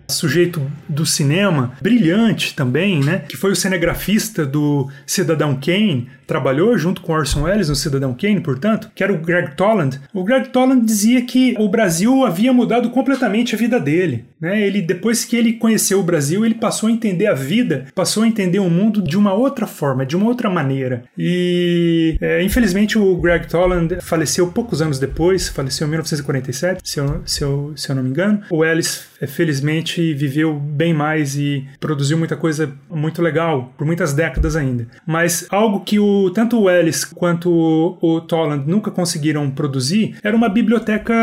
sujeito do cinema, brilhante também, né? Que foi o cinegrafista do Cidadão Kane, trabalhou junto com Orson Welles no Cidadão Kane, portanto, que era o Greg Toland. O Greg Toland dizia que o Brasil havia mudado completamente a vida dele, né? Ele depois que ele conheceu o Brasil, ele passou a entender a vida, passou a entender o mundo de uma outra forma, de uma outra maneira. E é, infelizmente o Greg Toland faleceu poucos anos depois, faleceu em 1947, se eu, se eu, se eu não me engano. O Welles felizmente viveu bem mais e produziu muita coisa muito legal por muitas décadas ainda. Mas algo que o, tanto o Ellis quanto o, o Toland nunca conseguiram produzir era uma biblioteca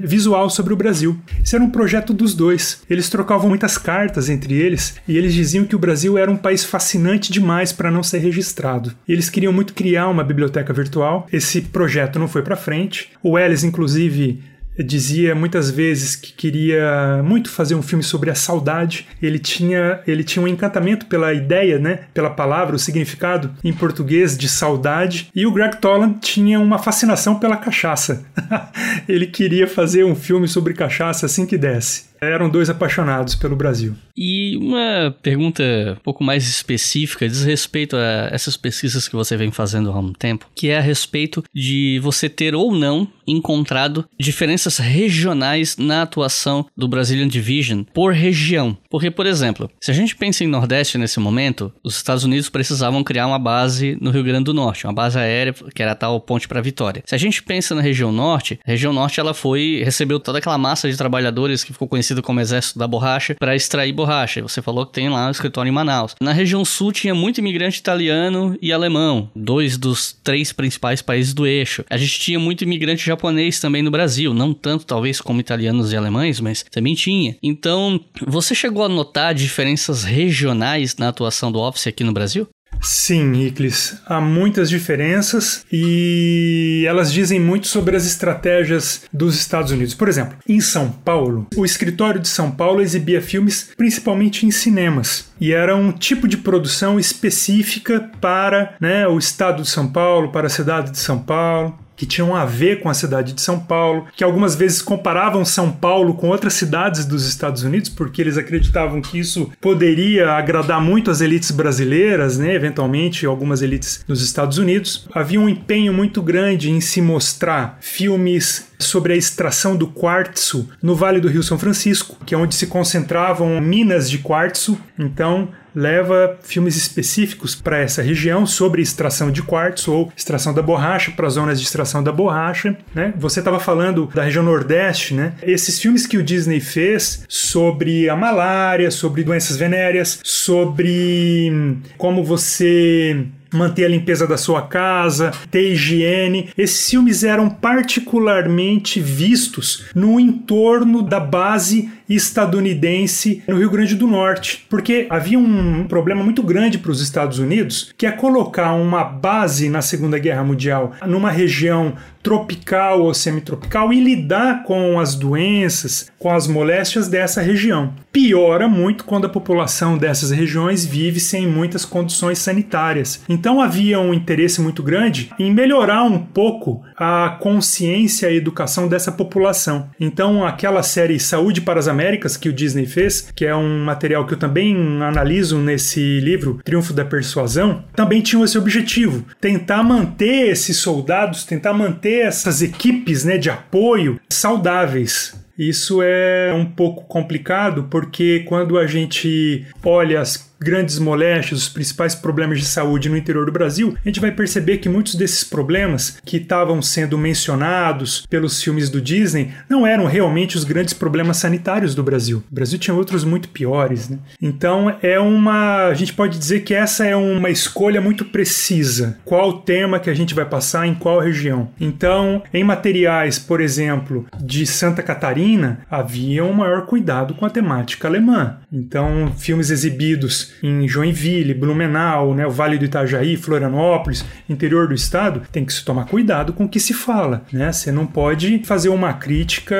visual sobre o Brasil. Isso era um projeto dos dois. Eles trocavam muitas cartas entre eles e eles diziam que o Brasil era um país fascinante demais para não ser registrado. E eles queriam muito criar uma biblioteca virtual. Esse projeto não foi para frente. O Ellis, inclusive, dizia muitas vezes que queria muito fazer um filme sobre a saudade. Ele tinha, ele tinha um encantamento pela ideia, né, pela palavra, o significado em português de saudade. E o Greg Toland tinha uma fascinação pela cachaça. ele queria fazer um filme sobre cachaça assim que desse. Eram dois apaixonados pelo Brasil. E uma pergunta um pouco mais específica diz respeito a essas pesquisas que você vem fazendo há um tempo, que é a respeito de você ter ou não encontrado diferenças regionais na atuação do Brazilian Division por região. Porque, por exemplo, se a gente pensa em Nordeste nesse momento, os Estados Unidos precisavam criar uma base no Rio Grande do Norte, uma base aérea que era tal ponte para Vitória. Se a gente pensa na região Norte, a região Norte ela foi recebeu toda aquela massa de trabalhadores que ficou conhecida como Exército da Borracha para extrair borracha. Você falou que tem lá um escritório em Manaus. Na região sul tinha muito imigrante italiano e alemão, dois dos três principais países do eixo. A gente tinha muito imigrante japonês também no Brasil, não tanto talvez como italianos e alemães, mas também tinha. Então, você chegou a notar diferenças regionais na atuação do Office aqui no Brasil? Sim, Iclis. Há muitas diferenças e elas dizem muito sobre as estratégias dos Estados Unidos. Por exemplo, em São Paulo, o escritório de São Paulo exibia filmes principalmente em cinemas e era um tipo de produção específica para né, o estado de São Paulo, para a cidade de São Paulo que tinham a ver com a cidade de São Paulo, que algumas vezes comparavam São Paulo com outras cidades dos Estados Unidos, porque eles acreditavam que isso poderia agradar muito as elites brasileiras, né, eventualmente algumas elites dos Estados Unidos. Havia um empenho muito grande em se mostrar filmes sobre a extração do quartzo no Vale do Rio São Francisco, que é onde se concentravam minas de quartzo. Então, leva filmes específicos para essa região sobre extração de quartzo ou extração da borracha para zonas de extração da borracha, né? Você estava falando da região Nordeste, né? Esses filmes que o Disney fez sobre a malária, sobre doenças venéreas, sobre como você manter a limpeza da sua casa, ter higiene. Esses filmes eram particularmente vistos no entorno da base estadunidense no Rio Grande do Norte, porque havia um problema muito grande para os Estados Unidos, que é colocar uma base na Segunda Guerra Mundial numa região tropical ou semitropical e lidar com as doenças, com as moléstias dessa região. Piora muito quando a população dessas regiões vive sem muitas condições sanitárias. Então havia um interesse muito grande em melhorar um pouco a consciência e educação dessa população. Então aquela série Saúde para as Américas que o Disney fez, que é um material que eu também analiso nesse livro, Triunfo da Persuasão, também tinha esse objetivo: tentar manter esses soldados, tentar manter essas equipes né, de apoio saudáveis. Isso é um pouco complicado porque quando a gente olha as grandes moléstias, os principais problemas de saúde no interior do Brasil, a gente vai perceber que muitos desses problemas que estavam sendo mencionados pelos filmes do Disney não eram realmente os grandes problemas sanitários do Brasil. O Brasil tinha outros muito piores, né? Então é uma, a gente pode dizer que essa é uma escolha muito precisa. Qual tema que a gente vai passar em qual região? Então, em materiais, por exemplo, de Santa Catarina, havia um maior cuidado com a temática alemã. Então, filmes exibidos em Joinville, Blumenau, né, o Vale do Itajaí, Florianópolis, interior do estado, tem que se tomar cuidado com o que se fala. Né? Você não pode fazer uma crítica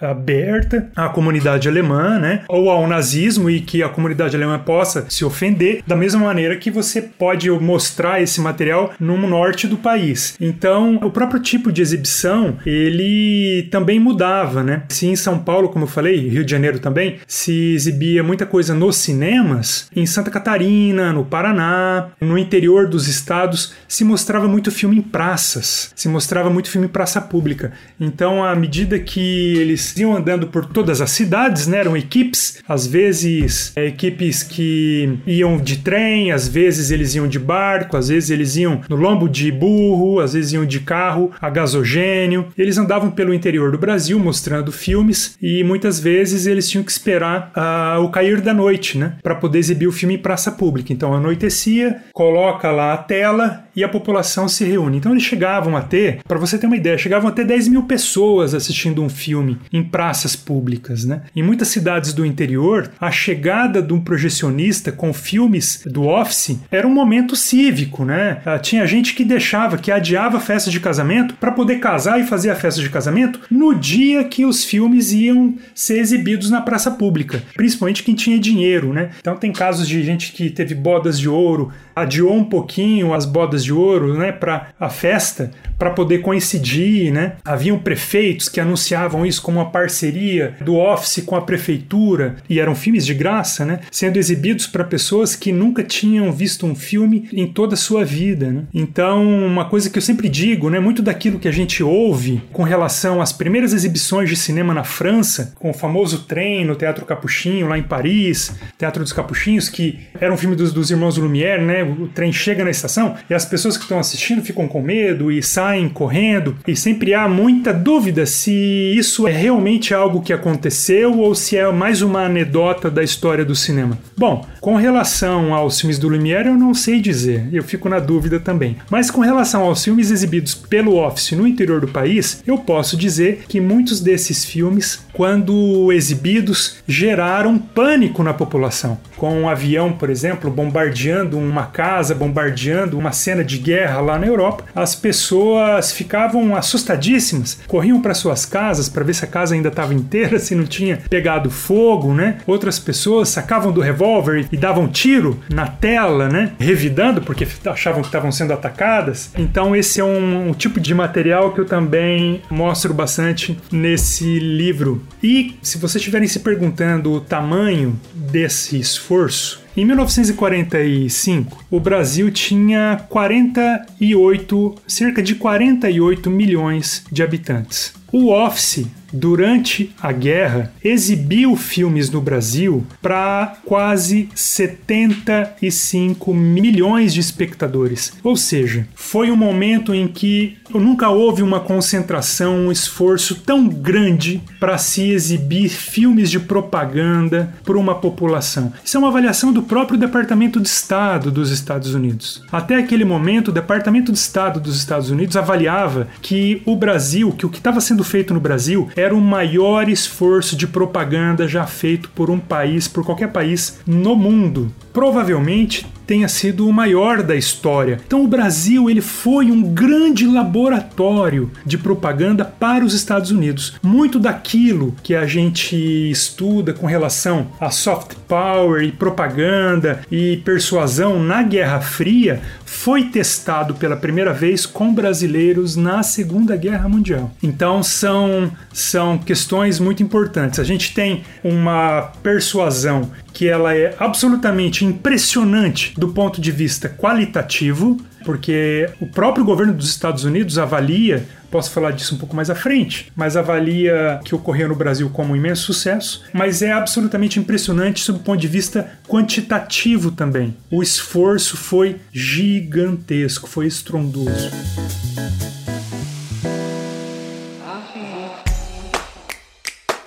aberta à comunidade alemã né? ou ao nazismo e que a comunidade alemã possa se ofender, da mesma maneira que você pode mostrar esse material no norte do país. Então, o próprio tipo de exibição ele também mudava. Né? Se em São Paulo, como eu falei, Rio de Janeiro também, se exibia muita coisa no cinema, em Santa Catarina, no Paraná, no interior dos estados, se mostrava muito filme em praças, se mostrava muito filme em praça pública. Então, à medida que eles iam andando por todas as cidades, né, eram equipes, às vezes é, equipes que iam de trem, às vezes eles iam de barco, às vezes eles iam no lombo de burro, às vezes iam de carro a gasogênio. Eles andavam pelo interior do Brasil mostrando filmes e muitas vezes eles tinham que esperar uh, o cair da noite, né, para poder exibir o filme em praça pública. Então anoitecia, coloca lá a tela e a população se reúne. Então eles chegavam a ter, para você ter uma ideia, chegavam a ter 10 mil pessoas assistindo um filme em praças públicas. Né? Em muitas cidades do interior, a chegada de um projecionista com filmes do Office era um momento cívico. Né? Ah, tinha gente que deixava, que adiava a festa de casamento para poder casar e fazer a festa de casamento no dia que os filmes iam ser exibidos na praça pública, principalmente quem tinha dinheiro. Né? Então tem casos de gente que teve bodas de ouro, adiou um pouquinho as bodas de ouro, né, para a festa, para poder coincidir, né? Haviam prefeitos que anunciavam isso como uma parceria do office com a prefeitura e eram filmes de graça, né, sendo exibidos para pessoas que nunca tinham visto um filme em toda a sua vida, né? Então, uma coisa que eu sempre digo, né, muito daquilo que a gente ouve com relação às primeiras exibições de cinema na França, com o famoso trem no Teatro Capuchinho lá em Paris, Teatro dos Capuchinhos, que era um filme dos, dos irmãos Lumière, né? O trem chega na estação e as pessoas que estão assistindo ficam com medo e saem correndo, e sempre há muita dúvida se isso é realmente algo que aconteceu ou se é mais uma anedota da história do cinema. Bom, Com relação aos filmes do Lumière, eu não sei dizer, eu fico na dúvida também. Mas com relação aos filmes exibidos pelo Office no interior do país, eu posso dizer que muitos desses filmes, quando exibidos, geraram pânico na população. Com um avião, por exemplo, bombardeando uma casa, bombardeando uma cena de guerra lá na Europa, as pessoas ficavam assustadíssimas, corriam para suas casas para ver se a casa ainda estava inteira, se não tinha pegado fogo, né? Outras pessoas sacavam do revólver e davam tiro na tela, né? Revidando porque achavam que estavam sendo atacadas. Então esse é um, um tipo de material que eu também mostro bastante nesse livro. E se vocês estiverem se perguntando o tamanho desse esforço, em 1945, o Brasil tinha 48, cerca de 48 milhões de habitantes. O Office durante a guerra, exibiu filmes no Brasil para quase 75 milhões de espectadores. Ou seja, foi um momento em que nunca houve uma concentração, um esforço tão grande para se exibir filmes de propaganda para uma população. Isso é uma avaliação do próprio Departamento de Estado dos Estados Unidos. Até aquele momento, o Departamento de Estado dos Estados Unidos avaliava que o Brasil, que o que estava sendo feito no Brasil era o maior esforço de propaganda já feito por um país, por qualquer país no mundo. Provavelmente tenha sido o maior da história. Então o Brasil ele foi um grande laboratório de propaganda para os Estados Unidos. Muito daquilo que a gente estuda com relação a soft power e propaganda e persuasão na Guerra Fria foi testado pela primeira vez com brasileiros na Segunda Guerra Mundial. Então são são questões muito importantes. A gente tem uma persuasão que ela é absolutamente impressionante do ponto de vista qualitativo, porque o próprio governo dos Estados Unidos avalia, posso falar disso um pouco mais à frente, mas avalia que ocorreu no Brasil como um imenso sucesso, mas é absolutamente impressionante sob o ponto de vista quantitativo também. O esforço foi gigantesco, foi estrondoso.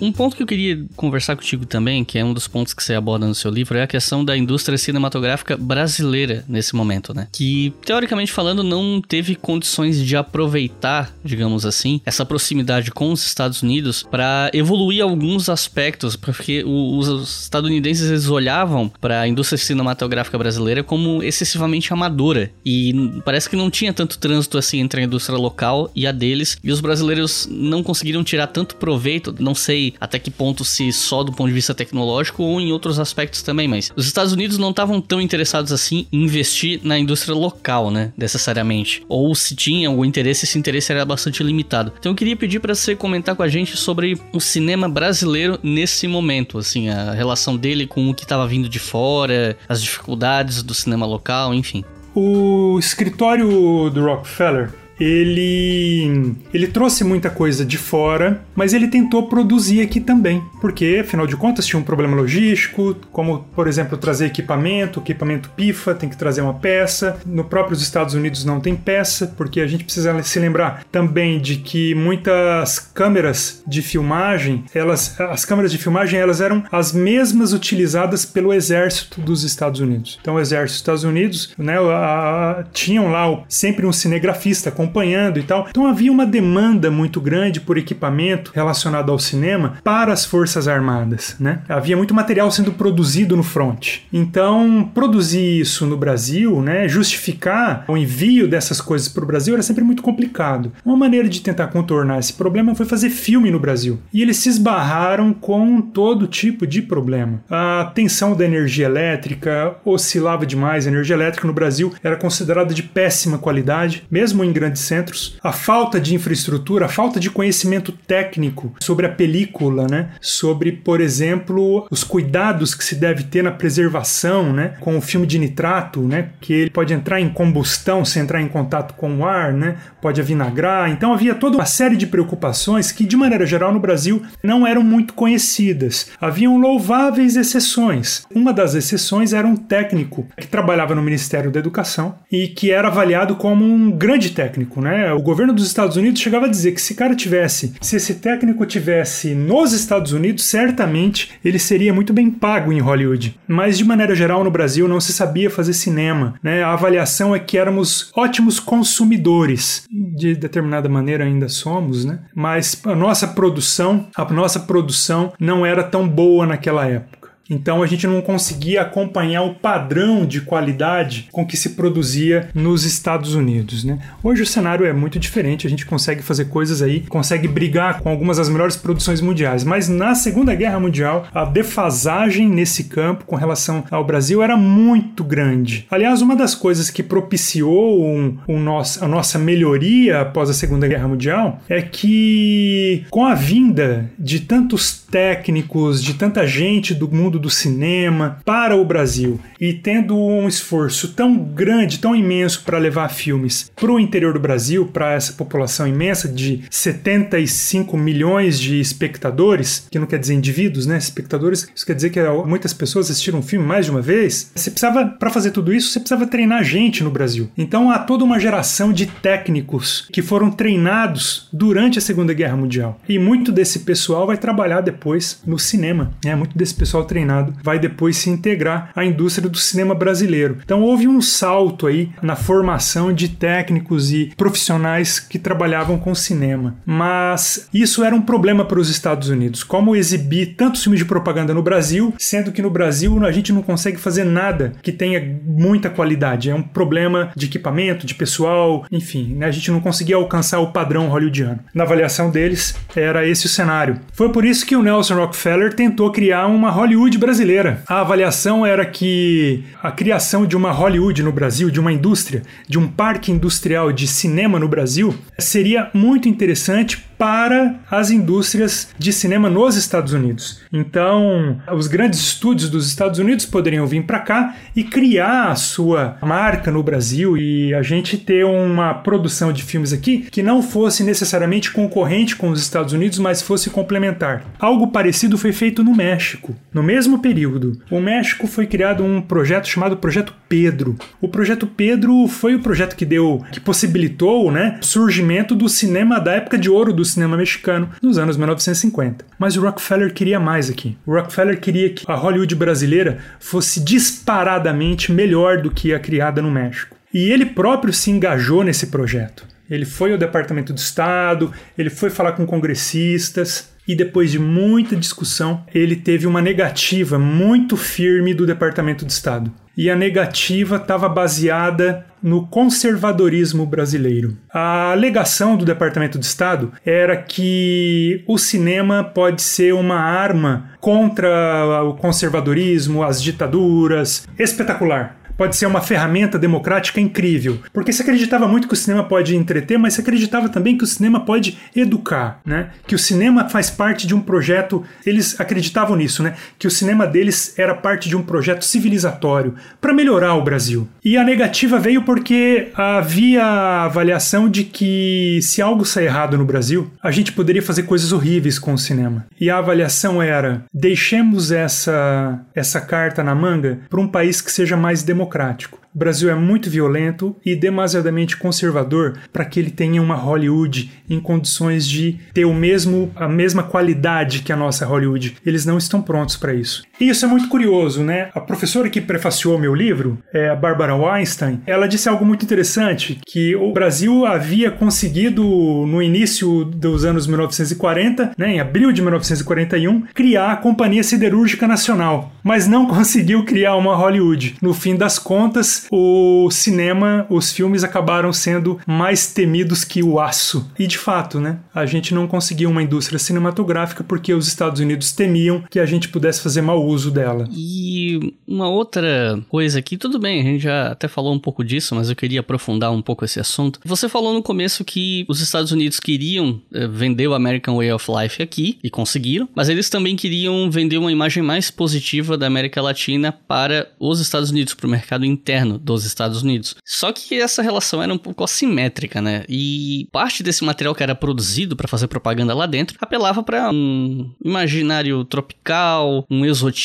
Um ponto que eu queria conversar contigo também, que é um dos pontos que você aborda no seu livro, é a questão da indústria cinematográfica brasileira nesse momento, né? Que, teoricamente falando, não teve condições de aproveitar, digamos assim, essa proximidade com os Estados Unidos para evoluir alguns aspectos, porque os estadunidenses eles olhavam para a indústria cinematográfica brasileira como excessivamente amadora e parece que não tinha tanto trânsito assim entre a indústria local e a deles, e os brasileiros não conseguiram tirar tanto proveito, não sei até que ponto se só do ponto de vista tecnológico ou em outros aspectos também, mas os Estados Unidos não estavam tão interessados assim em investir na indústria local, né, necessariamente. Ou se tinha o interesse, esse interesse era bastante limitado. Então eu queria pedir para você comentar com a gente sobre o cinema brasileiro nesse momento, assim, a relação dele com o que estava vindo de fora, as dificuldades do cinema local, enfim. O escritório do Rockefeller ele ele trouxe muita coisa de fora, mas ele tentou produzir aqui também, porque afinal de contas tinha um problema logístico, como por exemplo trazer equipamento, equipamento pifa, tem que trazer uma peça. No próprio Estados Unidos não tem peça, porque a gente precisa se lembrar também de que muitas câmeras de filmagem, elas as câmeras de filmagem, elas eram as mesmas utilizadas pelo exército dos Estados Unidos. Então o exército dos Estados Unidos, né, a, a, tinham lá sempre um cinegrafista com acompanhando e tal. Então havia uma demanda muito grande por equipamento relacionado ao cinema para as Forças Armadas, né? Havia muito material sendo produzido no front. Então, produzir isso no Brasil, né, justificar o envio dessas coisas para o Brasil era sempre muito complicado. Uma maneira de tentar contornar esse problema foi fazer filme no Brasil. E eles se esbarraram com todo tipo de problema. A tensão da energia elétrica oscilava demais, a energia elétrica no Brasil era considerada de péssima qualidade, mesmo em grandes grandes centros, a falta de infraestrutura, a falta de conhecimento técnico sobre a película, né? Sobre, por exemplo, os cuidados que se deve ter na preservação, né? Com o filme de nitrato, né? Que ele pode entrar em combustão se entrar em contato com o ar, né? Pode avinagrar. Então havia toda uma série de preocupações que, de maneira geral, no Brasil não eram muito conhecidas. Haviam louváveis exceções. Uma das exceções era um técnico que trabalhava no Ministério da Educação e que era avaliado como um grande técnico, né? O governo dos Estados Unidos chegava a dizer que se cara tivesse, se esse técnico tivesse nos Estados Unidos, certamente ele seria muito bem pago em Hollywood. Mas de maneira geral no Brasil não se sabia fazer cinema, né? A avaliação é que éramos ótimos consumidores, de determinada maneira ainda somos, né? Mas a nossa produção, a nossa produção não era tão boa naquela época. Então a gente não conseguia acompanhar o padrão de qualidade com que se produzia nos Estados Unidos. Né? Hoje o cenário é muito diferente, a gente consegue fazer coisas aí, consegue brigar com algumas das melhores produções mundiais. Mas na Segunda Guerra Mundial, a defasagem nesse campo com relação ao Brasil era muito grande. Aliás, uma das coisas que propiciou um, um nosso, a nossa melhoria após a Segunda Guerra Mundial é que com a vinda de tantos técnicos, de tanta gente do mundo mundo do cinema para o Brasil e tendo um esforço tão grande, tão imenso para levar filmes para o interior do Brasil, para essa população imensa de 75 milhões de espectadores, que não quer dizer indivíduos, né? Espectadores, isso quer dizer que muitas pessoas assistiram um filme mais de uma vez. Você precisava, para fazer tudo isso, você precisava treinar gente no Brasil. Então há toda uma geração de técnicos que foram treinados durante a Segunda Guerra Mundial. E muito desse pessoal vai trabalhar depois no cinema, né? Muito desse pessoal treinado treinado vai depois se integrar à indústria do cinema brasileiro. Então houve um salto aí na formação de técnicos e profissionais que trabalhavam com cinema. Mas isso era um problema para os Estados Unidos. Como exibir tantos filmes de propaganda no Brasil, sendo que no Brasil a gente não consegue fazer nada que tenha muita qualidade. É um problema de equipamento, de pessoal, enfim, né? a gente não conseguia alcançar o padrão hollywoodiano. Na avaliação deles, era esse o cenário. Foi por isso que o Nelson Rockefeller tentou criar uma Hollywood Brasileira. A avaliação era que a criação de uma Hollywood no Brasil, de uma indústria, de um parque industrial de cinema no Brasil, seria muito interessante para as indústrias de cinema nos Estados Unidos. Então, os grandes estúdios dos Estados Unidos poderiam vir para cá e criar a sua marca no Brasil e a gente ter uma produção de filmes aqui que não fosse necessariamente concorrente com os Estados Unidos, mas fosse complementar. Algo parecido foi feito no México. No mesmo período, o México foi criado um projeto chamado Projeto Pedro. O Projeto Pedro foi o projeto que deu, que possibilitou, né, o surgimento do cinema da época de ouro do cinema mexicano nos anos 1950. Mas o Rockefeller queria mais aqui. O Rockefeller queria que a Hollywood brasileira fosse disparadamente melhor do que a criada no México. E ele próprio se engajou nesse projeto. Ele foi ao Departamento do Estado, ele foi falar com congressistas, e depois de muita discussão, ele teve uma negativa muito firme do Departamento de Estado. E a negativa estava baseada no conservadorismo brasileiro. A alegação do Departamento de Estado era que o cinema pode ser uma arma contra o conservadorismo, as ditaduras. Espetacular pode ser uma ferramenta democrática incrível. Porque se acreditava muito que o cinema pode entreter, mas se acreditava também que o cinema pode educar, né? Que o cinema faz parte de um projeto, eles acreditavam nisso, né? Que o cinema deles era parte de um projeto civilizatório para melhorar o Brasil. E a negativa veio porque havia a avaliação de que se algo sair errado no Brasil, a gente poderia fazer coisas horríveis com o cinema. E a avaliação era: deixemos essa essa carta na manga para um país que seja mais democrático democrático. O Brasil é muito violento e demasiadamente conservador para que ele tenha uma Hollywood em condições de ter o mesmo a mesma qualidade que a nossa Hollywood. Eles não estão prontos para isso. E isso é muito curioso, né? A professora que prefaciou meu livro, é a Barbara Weinstein, ela disse algo muito interessante, que o Brasil havia conseguido no início dos anos 1940, né, em abril de 1941, criar a Companhia Siderúrgica Nacional. mas não conseguiu criar uma Hollywood. No fim das contas, o cinema, os filmes acabaram sendo mais temidos que o aço. E de fato, né? A gente não conseguiu uma indústria cinematográfica porque os Estados Unidos temiam que a gente pudesse fazer mau uso dela. E uma outra coisa aqui, tudo bem, a gente já até falou um pouco disso, mas eu queria aprofundar um pouco esse assunto. Você falou no começo que os Estados Unidos queriam eh, vender o American Way of Life aqui e conseguiram, mas eles também queriam vender uma imagem mais positiva da América Latina para os Estados Unidos, para o mercado interno dos Estados Unidos. Só que essa relação era um pouco assimétrica, né? E parte desse material que era produzido para fazer propaganda lá dentro apelava para um imaginário tropical, um exotismo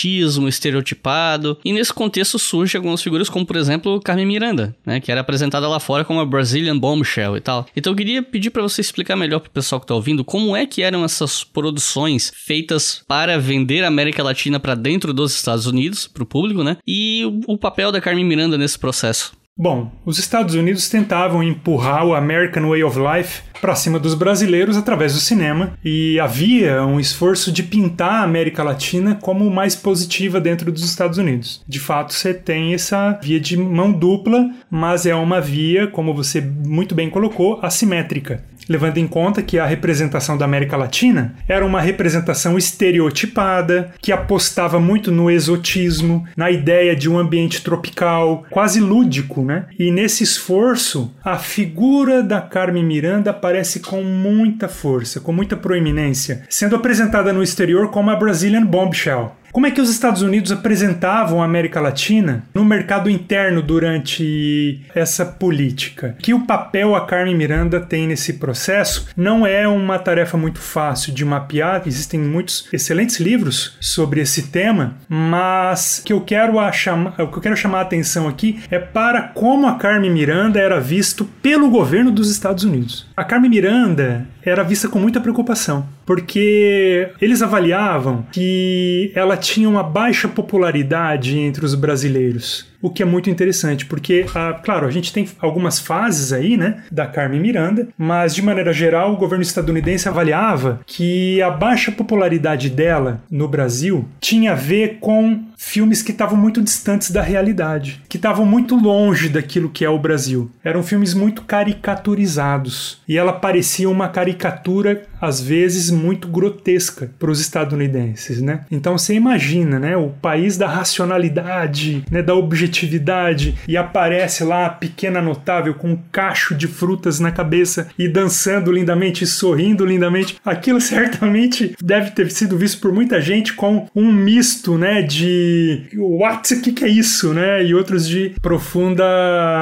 estereotipado. E nesse contexto surgem algumas figuras como, por exemplo, Carmen Miranda, né, que era apresentada lá fora como a Brazilian Bombshell e tal. Então eu queria pedir para você explicar melhor pro pessoal que tá ouvindo como é que eram essas produções feitas para vender a América Latina para dentro dos Estados Unidos, pro público, né? E o papel da Carmen Miranda nesse processo. Bom, os Estados Unidos tentavam empurrar o American Way of Life para cima dos brasileiros através do cinema e havia um esforço de pintar a América Latina como mais positiva dentro dos Estados Unidos. De fato, você tem essa via de mão dupla, mas é uma via, como você muito bem colocou, assimétrica levando em conta que a representação da América Latina era uma representação estereotipada, que apostava muito no exotismo, na ideia de um ambiente tropical, quase lúdico, né? E nesse esforço, a figura da Carmen Miranda aparece com muita força, com muita proeminência, sendo apresentada no exterior como a Brazilian Bombshell. Como é que os Estados Unidos apresentavam a América Latina no mercado interno durante essa política? Que o papel a Carmen Miranda tem nesse processo não é uma tarefa muito fácil de mapear, existem muitos excelentes livros sobre esse tema, mas que eu quero chamar, o que eu quero chamar a atenção aqui é para como a Carmen Miranda era visto pelo governo dos Estados Unidos. A Carmen Miranda era vista com muita preocupação, porque eles avaliavam que ela tinha uma baixa popularidade entre os brasileiros o que é muito interessante, porque, ah, claro, a gente tem algumas fases aí, né, da Carmen Miranda, mas de maneira geral o governo estadunidense avaliava que a baixa popularidade dela no Brasil tinha a ver com filmes que estavam muito distantes da realidade, que estavam muito longe daquilo que é o Brasil. Eram filmes muito caricaturizados e ela parecia uma caricatura às vezes muito grotesca para os estadunidenses, né? Então você imagina, né, o país da racionalidade, né, da objetividade objetividade e aparece lá a pequena notável com um cacho de frutas na cabeça e dançando lindamente e sorrindo lindamente. Aquilo certamente deve ter sido visto por muita gente com um misto, né, de what, o que, que é isso, né, e outros de profunda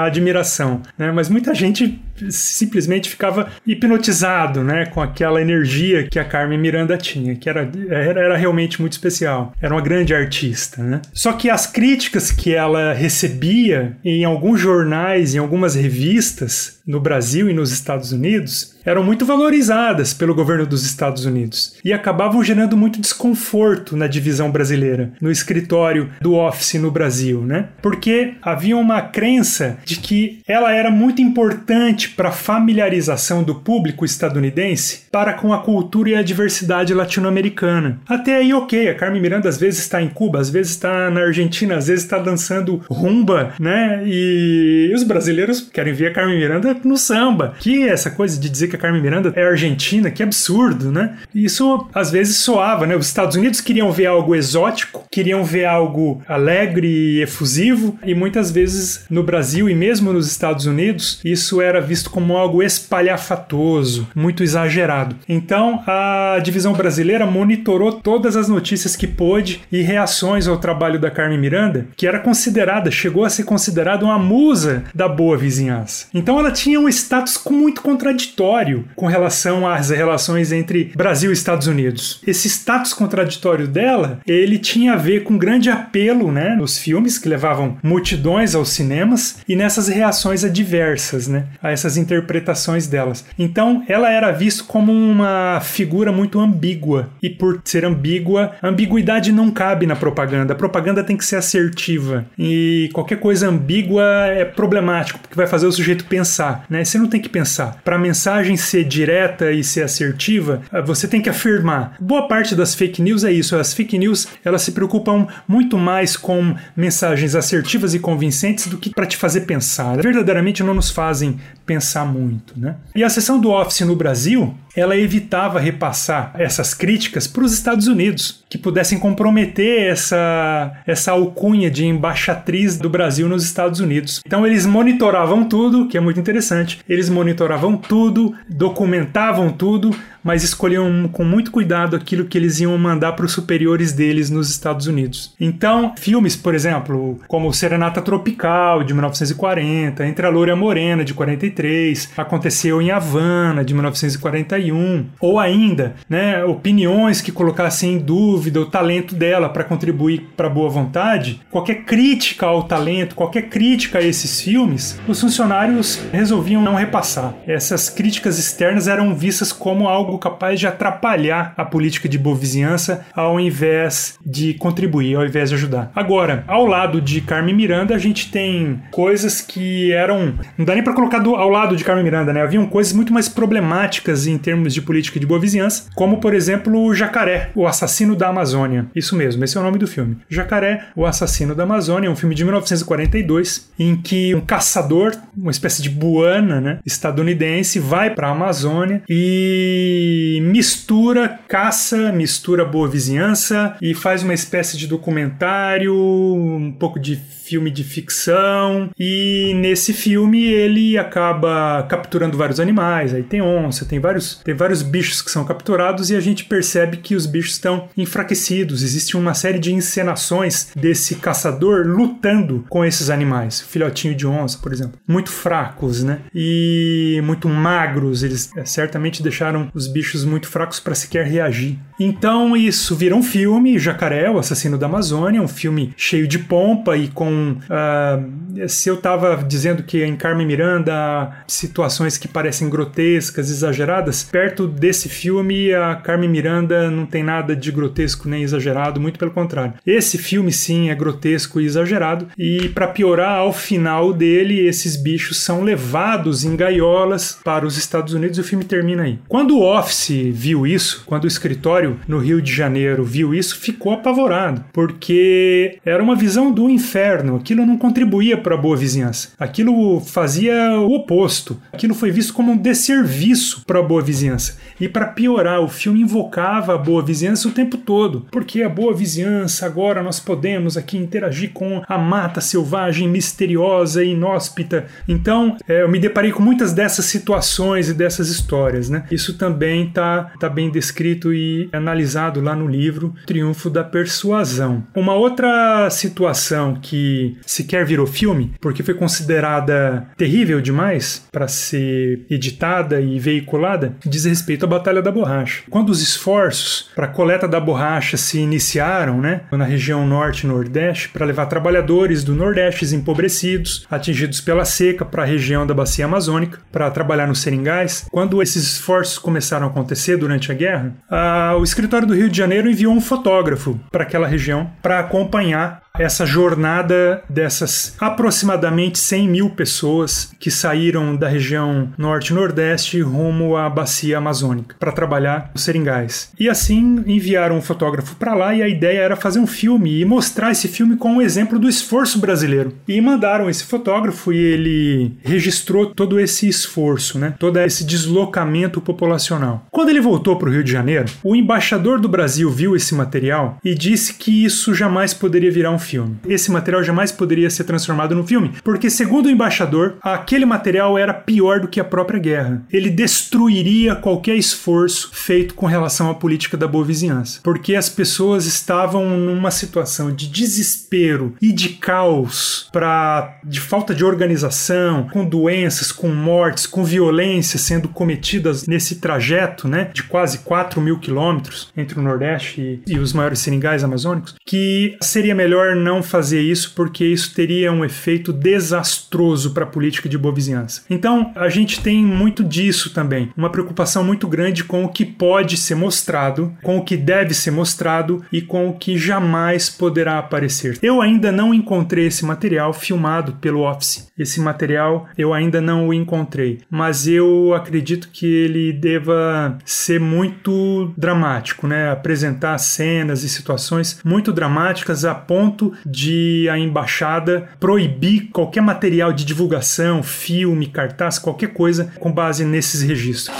admiração, né? Mas muita gente simplesmente ficava hipnotizado, né, com aquela energia que a Carmen Miranda tinha, que era, era, era realmente muito especial. Era uma grande artista, né? Só que as críticas que ela recebia em alguns jornais, em algumas revistas no Brasil e nos Estados Unidos, eram muito valorizadas pelo governo dos Estados Unidos e acabavam gerando muito desconforto na divisão brasileira, no escritório do Office no Brasil, né? Porque havia uma crença de que ela era muito importante para a familiarização do público estadunidense para com a cultura e a diversidade latino-americana. Até aí, ok, a Carmen Miranda às vezes está em Cuba, às vezes está na Argentina, às vezes está dançando rumba, né? E os brasileiros querem ver a Carmen Miranda no samba. Que essa coisa de dizer que Carmen Miranda é argentina, que absurdo, né? Isso às vezes soava, né? Os Estados Unidos queriam ver algo exótico, queriam ver algo alegre e efusivo, e muitas vezes no Brasil e mesmo nos Estados Unidos, isso era visto como algo espalhafatoso, muito exagerado. Então, a divisão brasileira monitorou todas as notícias que pôde e reações ao trabalho da Carmen Miranda, que era considerada, chegou a ser considerada uma musa da boa vizinhança. Então, ela tinha um status muito contraditório contraditório com relação às relações entre Brasil e Estados Unidos. Esse status contraditório dela, ele tinha a ver com grande apelo, né, nos filmes que levavam multidões aos cinemas e nessas reações adversas, né, a essas interpretações delas. Então, ela era vista como uma figura muito ambígua e por ser ambígua, ambiguidade não cabe na propaganda. A propaganda tem que ser assertiva e qualquer coisa ambígua é problemático porque vai fazer o sujeito pensar. pensar, né? Você não tem que pensar. Para a mensagem ser direta e ser assertiva, eh, você tem que afirmar. Boa parte das fake news é isso. As fake news elas se preocupam muito mais com mensagens assertivas e convincentes do que para te fazer pensar. Verdadeiramente não nos fazem pensar muito, né? E a sessão do Office no Brasil, ela evitava repassar essas críticas para os Estados Unidos, que pudessem comprometer essa, essa alcunha de embaixatriz do Brasil nos Estados Unidos. Então eles monitoravam tudo, que é muito interessante. Eles monitoravam tudo, documentavam tudo, mas escolhiam com muito cuidado aquilo que eles iam mandar para os superiores deles nos Estados Unidos. Então, filmes, por exemplo, como Serenata Tropical, de 1940, Entre a Loura e a Morena, de 43, Aconteceu em Havana, de 1941, ou ainda, né, opiniões que colocassem em dúvida o talento dela para contribuir para a boa vontade, qualquer crítica ao talento, qualquer crítica a esses filmes, os funcionários resolviam não repassar. Essas críticas externas eram vistas como algo algo capaz de atrapalhar a política de boa vizinhança ao invés de contribuir, ao invés de ajudar. Agora, ao lado de Carmen Miranda, a gente tem coisas que eram. Não dá nem para colocar do, ao lado de Carmen Miranda, né? Haviam coisas muito mais problemáticas em termos de política de boa vizinhança, como, por exemplo, o Jacaré, o assassino da Amazônia. Isso mesmo, esse é o nome do filme. Jacaré, o assassino da Amazônia, um filme de 1942, em que um caçador, uma espécie de buana, né, estadunidense, vai para a Amazônia e mistura caça, mistura boa vizinhança e faz uma espécie de documentário, um pouco de filme de ficção e nesse filme ele acaba capturando vários animais, aí tem onça, tem vários, tem vários bichos que são capturados e a gente percebe que os bichos estão enfraquecidos. Existe uma série de encenações desse caçador lutando com esses animais, filhotinho de onça, por exemplo, muito fracos, né? E muito magros, eles é, certamente deixaram os bichos muito fracos para sequer reagir. Então isso vira um filme, Jacaré, o assassino da Amazônia, um filme cheio de pompa e com uh, se eu estava dizendo que em Carmen Miranda há situações que parecem grotescas, exageradas, perto desse filme a Carmen Miranda não tem nada de grotesco nem exagerado, muito pelo contrário. Esse filme sim é grotesco e exagerado e para piorar, ao final dele esses bichos são levados em gaiolas para os Estados Unidos e o filme termina aí. Quando o Office viu isso, quando o escritório no Rio de Janeiro viu isso, ficou apavorado, porque era uma visão do inferno aquilo não contribuía para a boa vizinhança. Aquilo fazia o oposto. Aquilo foi visto como um desserviço para a boa vizinhança. E para piorar, o filme invocava a boa vizinhança o tempo todo. Porque a boa vizinhança, agora nós podemos aqui interagir com a mata selvagem, misteriosa e inóspita. Então, é, eu me deparei com muitas dessas situações e dessas histórias. Né? Isso também está tá bem descrito e analisado lá no livro Triunfo da Persuasão. Uma outra situação que sequer virou filme, porque foi considerada terrível demais para ser editada e veiculada, diz respeito à Batalha da Borracha. Quando os esforços para a coleta da borracha se iniciaram, né, na região norte e nordeste, para levar trabalhadores do nordeste empobrecidos, atingidos pela seca, para a região da bacia amazônica, para trabalhar nos seringais, quando esses esforços começaram a acontecer durante a guerra, a, o escritório do Rio de Janeiro enviou um fotógrafo para aquela região para acompanhar essa jornada dessas aproximadamente 100 mil pessoas que saíram da região norte-nordeste rumo à bacia amazônica para trabalhar nos seringais. E assim enviaram um fotógrafo para lá e a ideia era fazer um filme e mostrar esse filme com um exemplo do esforço brasileiro. E mandaram esse fotógrafo e ele registrou todo esse esforço, né? todo esse deslocamento populacional. Quando ele voltou para o Rio de Janeiro, o embaixador do Brasil viu esse material e disse que isso jamais poderia virar um filme. Esse material jamais poderia ser transformado no filme, porque, segundo o embaixador, aquele material era pior do que a própria guerra. Ele destruiria qualquer esforço feito com relação à política da boa vizinhança, porque as pessoas estavam numa situação de desespero e de caos para de falta de organização, com doenças, com mortes, com violência sendo cometidas nesse trajeto, né, de quase 4 mil quilômetros entre o Nordeste e, e os maiores seringais amazônicos, que seria melhor não fazer isso porque isso teria um efeito desastroso para a política de boa vizinhança. Então, a gente tem muito disso também, uma preocupação muito grande com o que pode ser mostrado, com o que deve ser mostrado e com o que jamais poderá aparecer. Eu ainda não encontrei esse material filmado pelo Office. Esse material eu ainda não o encontrei, mas eu acredito que ele deva ser muito dramático, né? Apresentar cenas e situações muito dramáticas a ponto de a embaixada proibir qualquer material de divulgação, filme, cartaz, qualquer coisa com base nesses registros.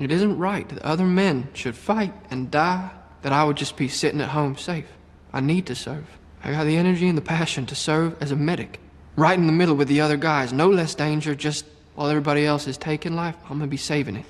It isn't right that other men should fight and die, that I would just be sitting at home safe. I need to serve. I got the energy and the passion to serve as a medic. Right in the middle with the other guys. No less danger, just while everybody else is taking life, I'm gonna be saving it.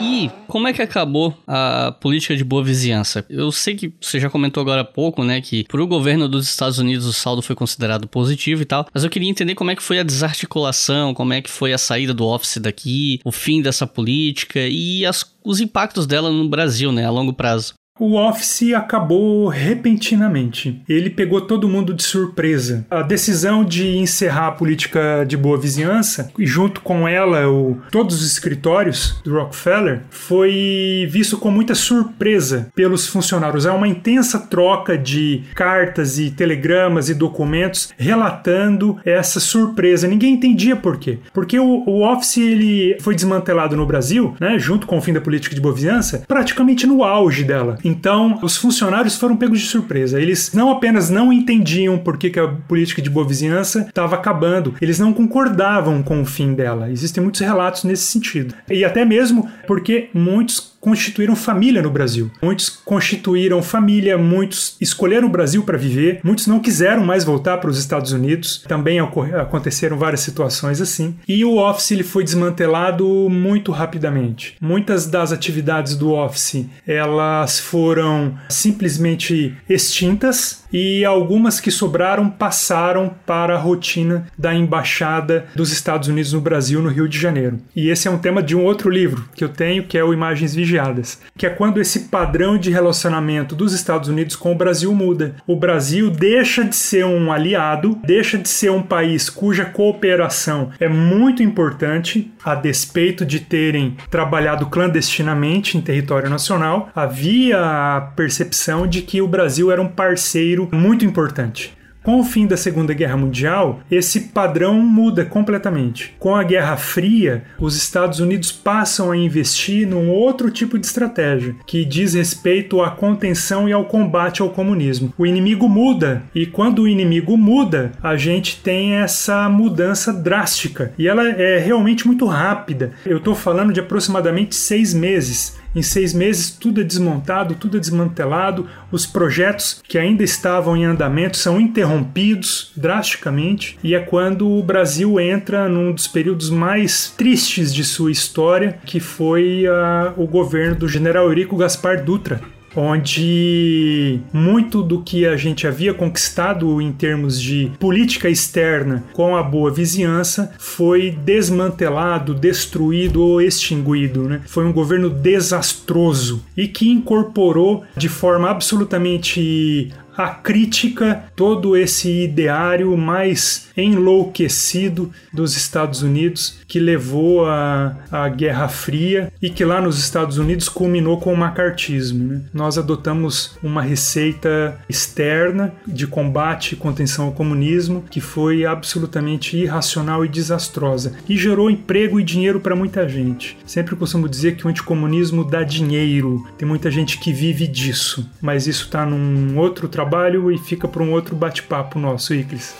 E como é que acabou a política de boa vizinhança? Eu sei que você já comentou agora há pouco, né, que para o governo dos Estados Unidos o saldo foi considerado positivo e tal, mas eu queria entender como é que foi a desarticulação, como é que foi a saída do Office daqui, o fim dessa política e as, os impactos dela no Brasil, né, a longo prazo. O Office acabou repentinamente. Ele pegou todo mundo de surpresa. A decisão de encerrar a política de boa vizinhança, e junto com ela o, todos os escritórios do Rockefeller, foi visto com muita surpresa pelos funcionários. Há uma intensa troca de cartas e telegramas e documentos relatando essa surpresa. Ninguém entendia por quê. Porque o, o Office ele foi desmantelado no Brasil, né, junto com o fim da política de boa vizinhança, praticamente no auge dela. Então, os funcionários foram pegos de surpresa. Eles não apenas não entendiam por que, que a política de boa vizinhança estava acabando, eles não concordavam com o fim dela. Existem muitos relatos nesse sentido. E até mesmo porque muitos constituíram família no Brasil. Muitos constituíram família, muitos escolheram o Brasil para viver, muitos não quiseram mais voltar para os Estados Unidos. Também aconteceram várias situações assim. E o Office ele foi desmantelado muito rapidamente. Muitas das atividades do Office elas foram simplesmente extintas e algumas que sobraram passaram para a rotina da embaixada dos Estados Unidos no Brasil, no Rio de Janeiro. E esse é um tema de um outro livro que eu tenho, que é o Imagens Vigiadas, que é quando esse padrão de relacionamento dos Estados Unidos com o Brasil muda. O Brasil deixa de ser um aliado, deixa de ser um país cuja cooperação é muito importante, a despeito de terem trabalhado clandestinamente em território nacional, havia a percepção de que o Brasil era um parceiro muito importante. Com o fim da Segunda Guerra Mundial, esse padrão muda completamente. Com a Guerra Fria, os Estados Unidos passam a investir num outro tipo de estratégia, que diz respeito à contenção e ao combate ao comunismo. O inimigo muda, e quando o inimigo muda, a gente tem essa mudança drástica. E ela é realmente muito rápida. Eu estou falando de aproximadamente seis meses. Em seis meses, tudo é desmontado, tudo é desmantelado, os projetos que ainda estavam em andamento são interrompidos drasticamente, e é quando o Brasil entra num dos períodos mais tristes de sua história, que foi uh, o governo do general Eurico Gaspar Dutra, onde muito do que a gente havia conquistado em termos de política externa com a boa vizinhança foi desmantelado, destruído ou extinguido. Né? Foi um governo desastroso e que incorporou de forma absolutamente a crítica, todo esse ideário mais enlouquecido dos Estados Unidos que levou à, à Guerra Fria e que lá nos Estados Unidos culminou com o macartismo. Né? Nós adotamos uma receita externa de combate e contenção ao comunismo que foi absolutamente irracional e desastrosa e gerou emprego e dinheiro para muita gente. Sempre costumo dizer que o anticomunismo dá dinheiro, tem muita gente que vive disso, mas isso está num outro trabalho trabalho e fica para um outro bate-papo nosso, Iclis.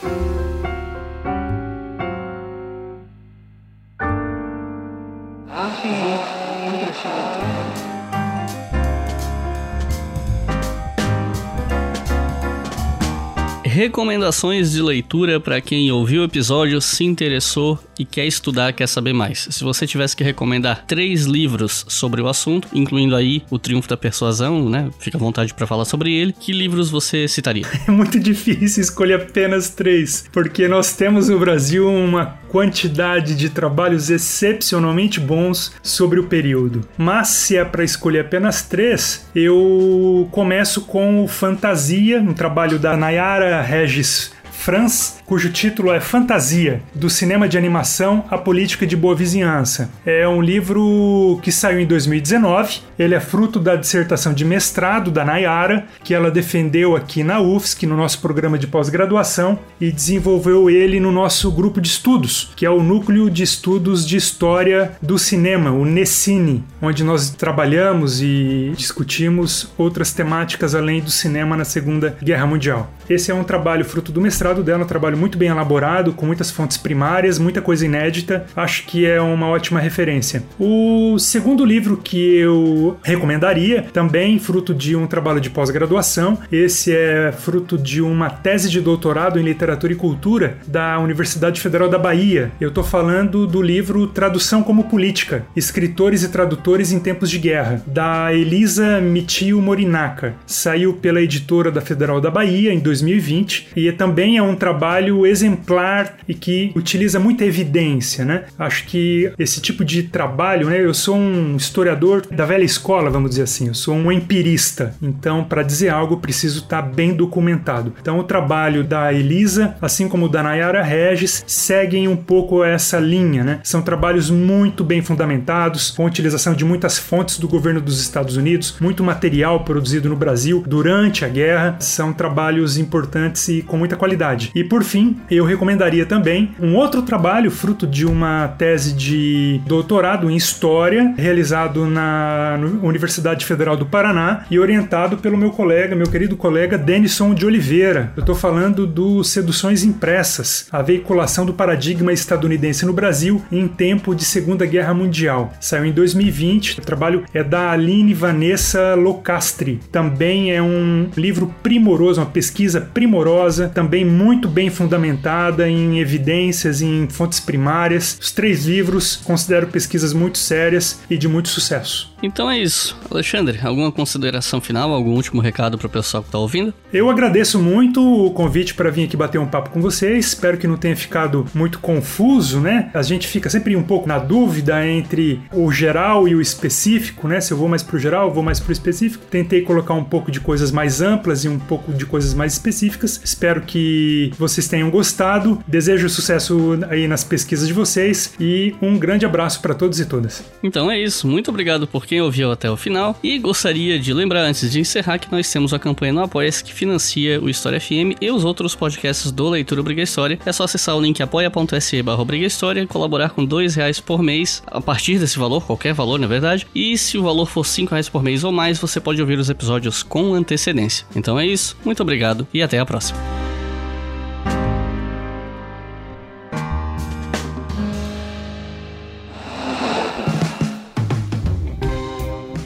Recomendações de leitura para quem ouviu o episódio, se interessou e quer estudar, quer saber mais. Se você tivesse que recomendar três livros sobre o assunto, incluindo aí O Triunfo da Persuasão, né? Fica à vontade para falar sobre ele. Que livros você citaria? É muito difícil escolher apenas três, porque nós temos no Brasil uma quantidade de trabalhos excepcionalmente bons sobre o período. Mas se é para escolher apenas três, eu começo com o Fantasia, um trabalho da Nayara Regis France, cujo título é Fantasia, do cinema de animação à política de boa vizinhança. É um livro que saiu em 2019, ele é fruto da dissertação de mestrado da Nayara, que ela defendeu aqui na UFSC, no nosso programa de pós-graduação, e desenvolveu ele no nosso grupo de estudos, que é o Núcleo de Estudos de História do Cinema, o NECINE, onde nós trabalhamos e discutimos outras temáticas além do cinema na Segunda Guerra Mundial. Esse é um trabalho fruto do mestrado dela, um trabalho muito bem elaborado, com muitas fontes primárias, muita coisa inédita. Acho que é uma ótima referência. O segundo livro que eu recomendaria, também fruto de um trabalho de pós-graduação, esse é fruto de uma tese de doutorado em literatura e cultura da Universidade Federal da Bahia. Eu estou falando do livro Tradução como Política: Escritores e Tradutores em Tempos de Guerra, da Elisa Mitio Morinaka. Saiu pela editora da Federal da Bahia em 2020 e também é um trabalho exemplar e que utiliza muita evidência, né? Acho que esse tipo de trabalho, né? Eu sou um historiador da velha escola, vamos dizer assim, eu sou um empirista. Então, para dizer algo, preciso estar tá bem documentado. Então, o trabalho da Elisa, assim como da Nayara Regis, seguem um pouco essa linha, né? São trabalhos muito bem fundamentados, com utilização de muitas fontes do governo dos Estados Unidos, muito material produzido no Brasil durante a guerra. São trabalhos importantes e com muita qualidade. E por fim, eu recomendaria também um outro trabalho fruto de uma tese de doutorado em História, realizado na Universidade Federal do Paraná e orientado pelo meu colega, meu querido colega Denison de Oliveira. Eu estou falando do Seduções Impressas, a veiculação do paradigma estadunidense no Brasil em tempo de Segunda Guerra Mundial. Saiu em 2020. O trabalho é da Aline Vanessa Locastri. Também é um livro primoroso, uma pesquisa primorosa, também muito bem fundamentada em evidências, em fontes primárias. Os três livros considero pesquisas muito sérias e de muito sucesso. Então é isso. Alexandre, alguma consideração final, algum último recado para o pessoal que está ouvindo? Eu agradeço muito o convite para vir aqui bater um papo com vocês. Espero que não tenha ficado muito confuso, né? A gente fica sempre um pouco na dúvida entre o geral e o específico, né? Se eu vou mais para o geral, eu vou mais para o específico. Tentei colocar um pouco de coisas mais amplas e um pouco de coisas mais específicas. Espero que vocês tenham gostado. Desejo sucesso aí nas pesquisas de vocês e um grande abraço para todos e todas. Então é isso. Muito obrigado por quem ouviu até o final. E gostaria de lembrar antes de encerrar que nós temos a campanha no Apoia-se que financia o História FM e os outros podcasts do Leitura Obriga História. É só acessar o link apoia.se barra História, colaborar com dois reais por mês a partir desse valor, qualquer valor na verdade. E se o valor for cinco reais por mês ou mais, você pode ouvir os episódios com antecedência. Então é isso, muito obrigado e até a próxima.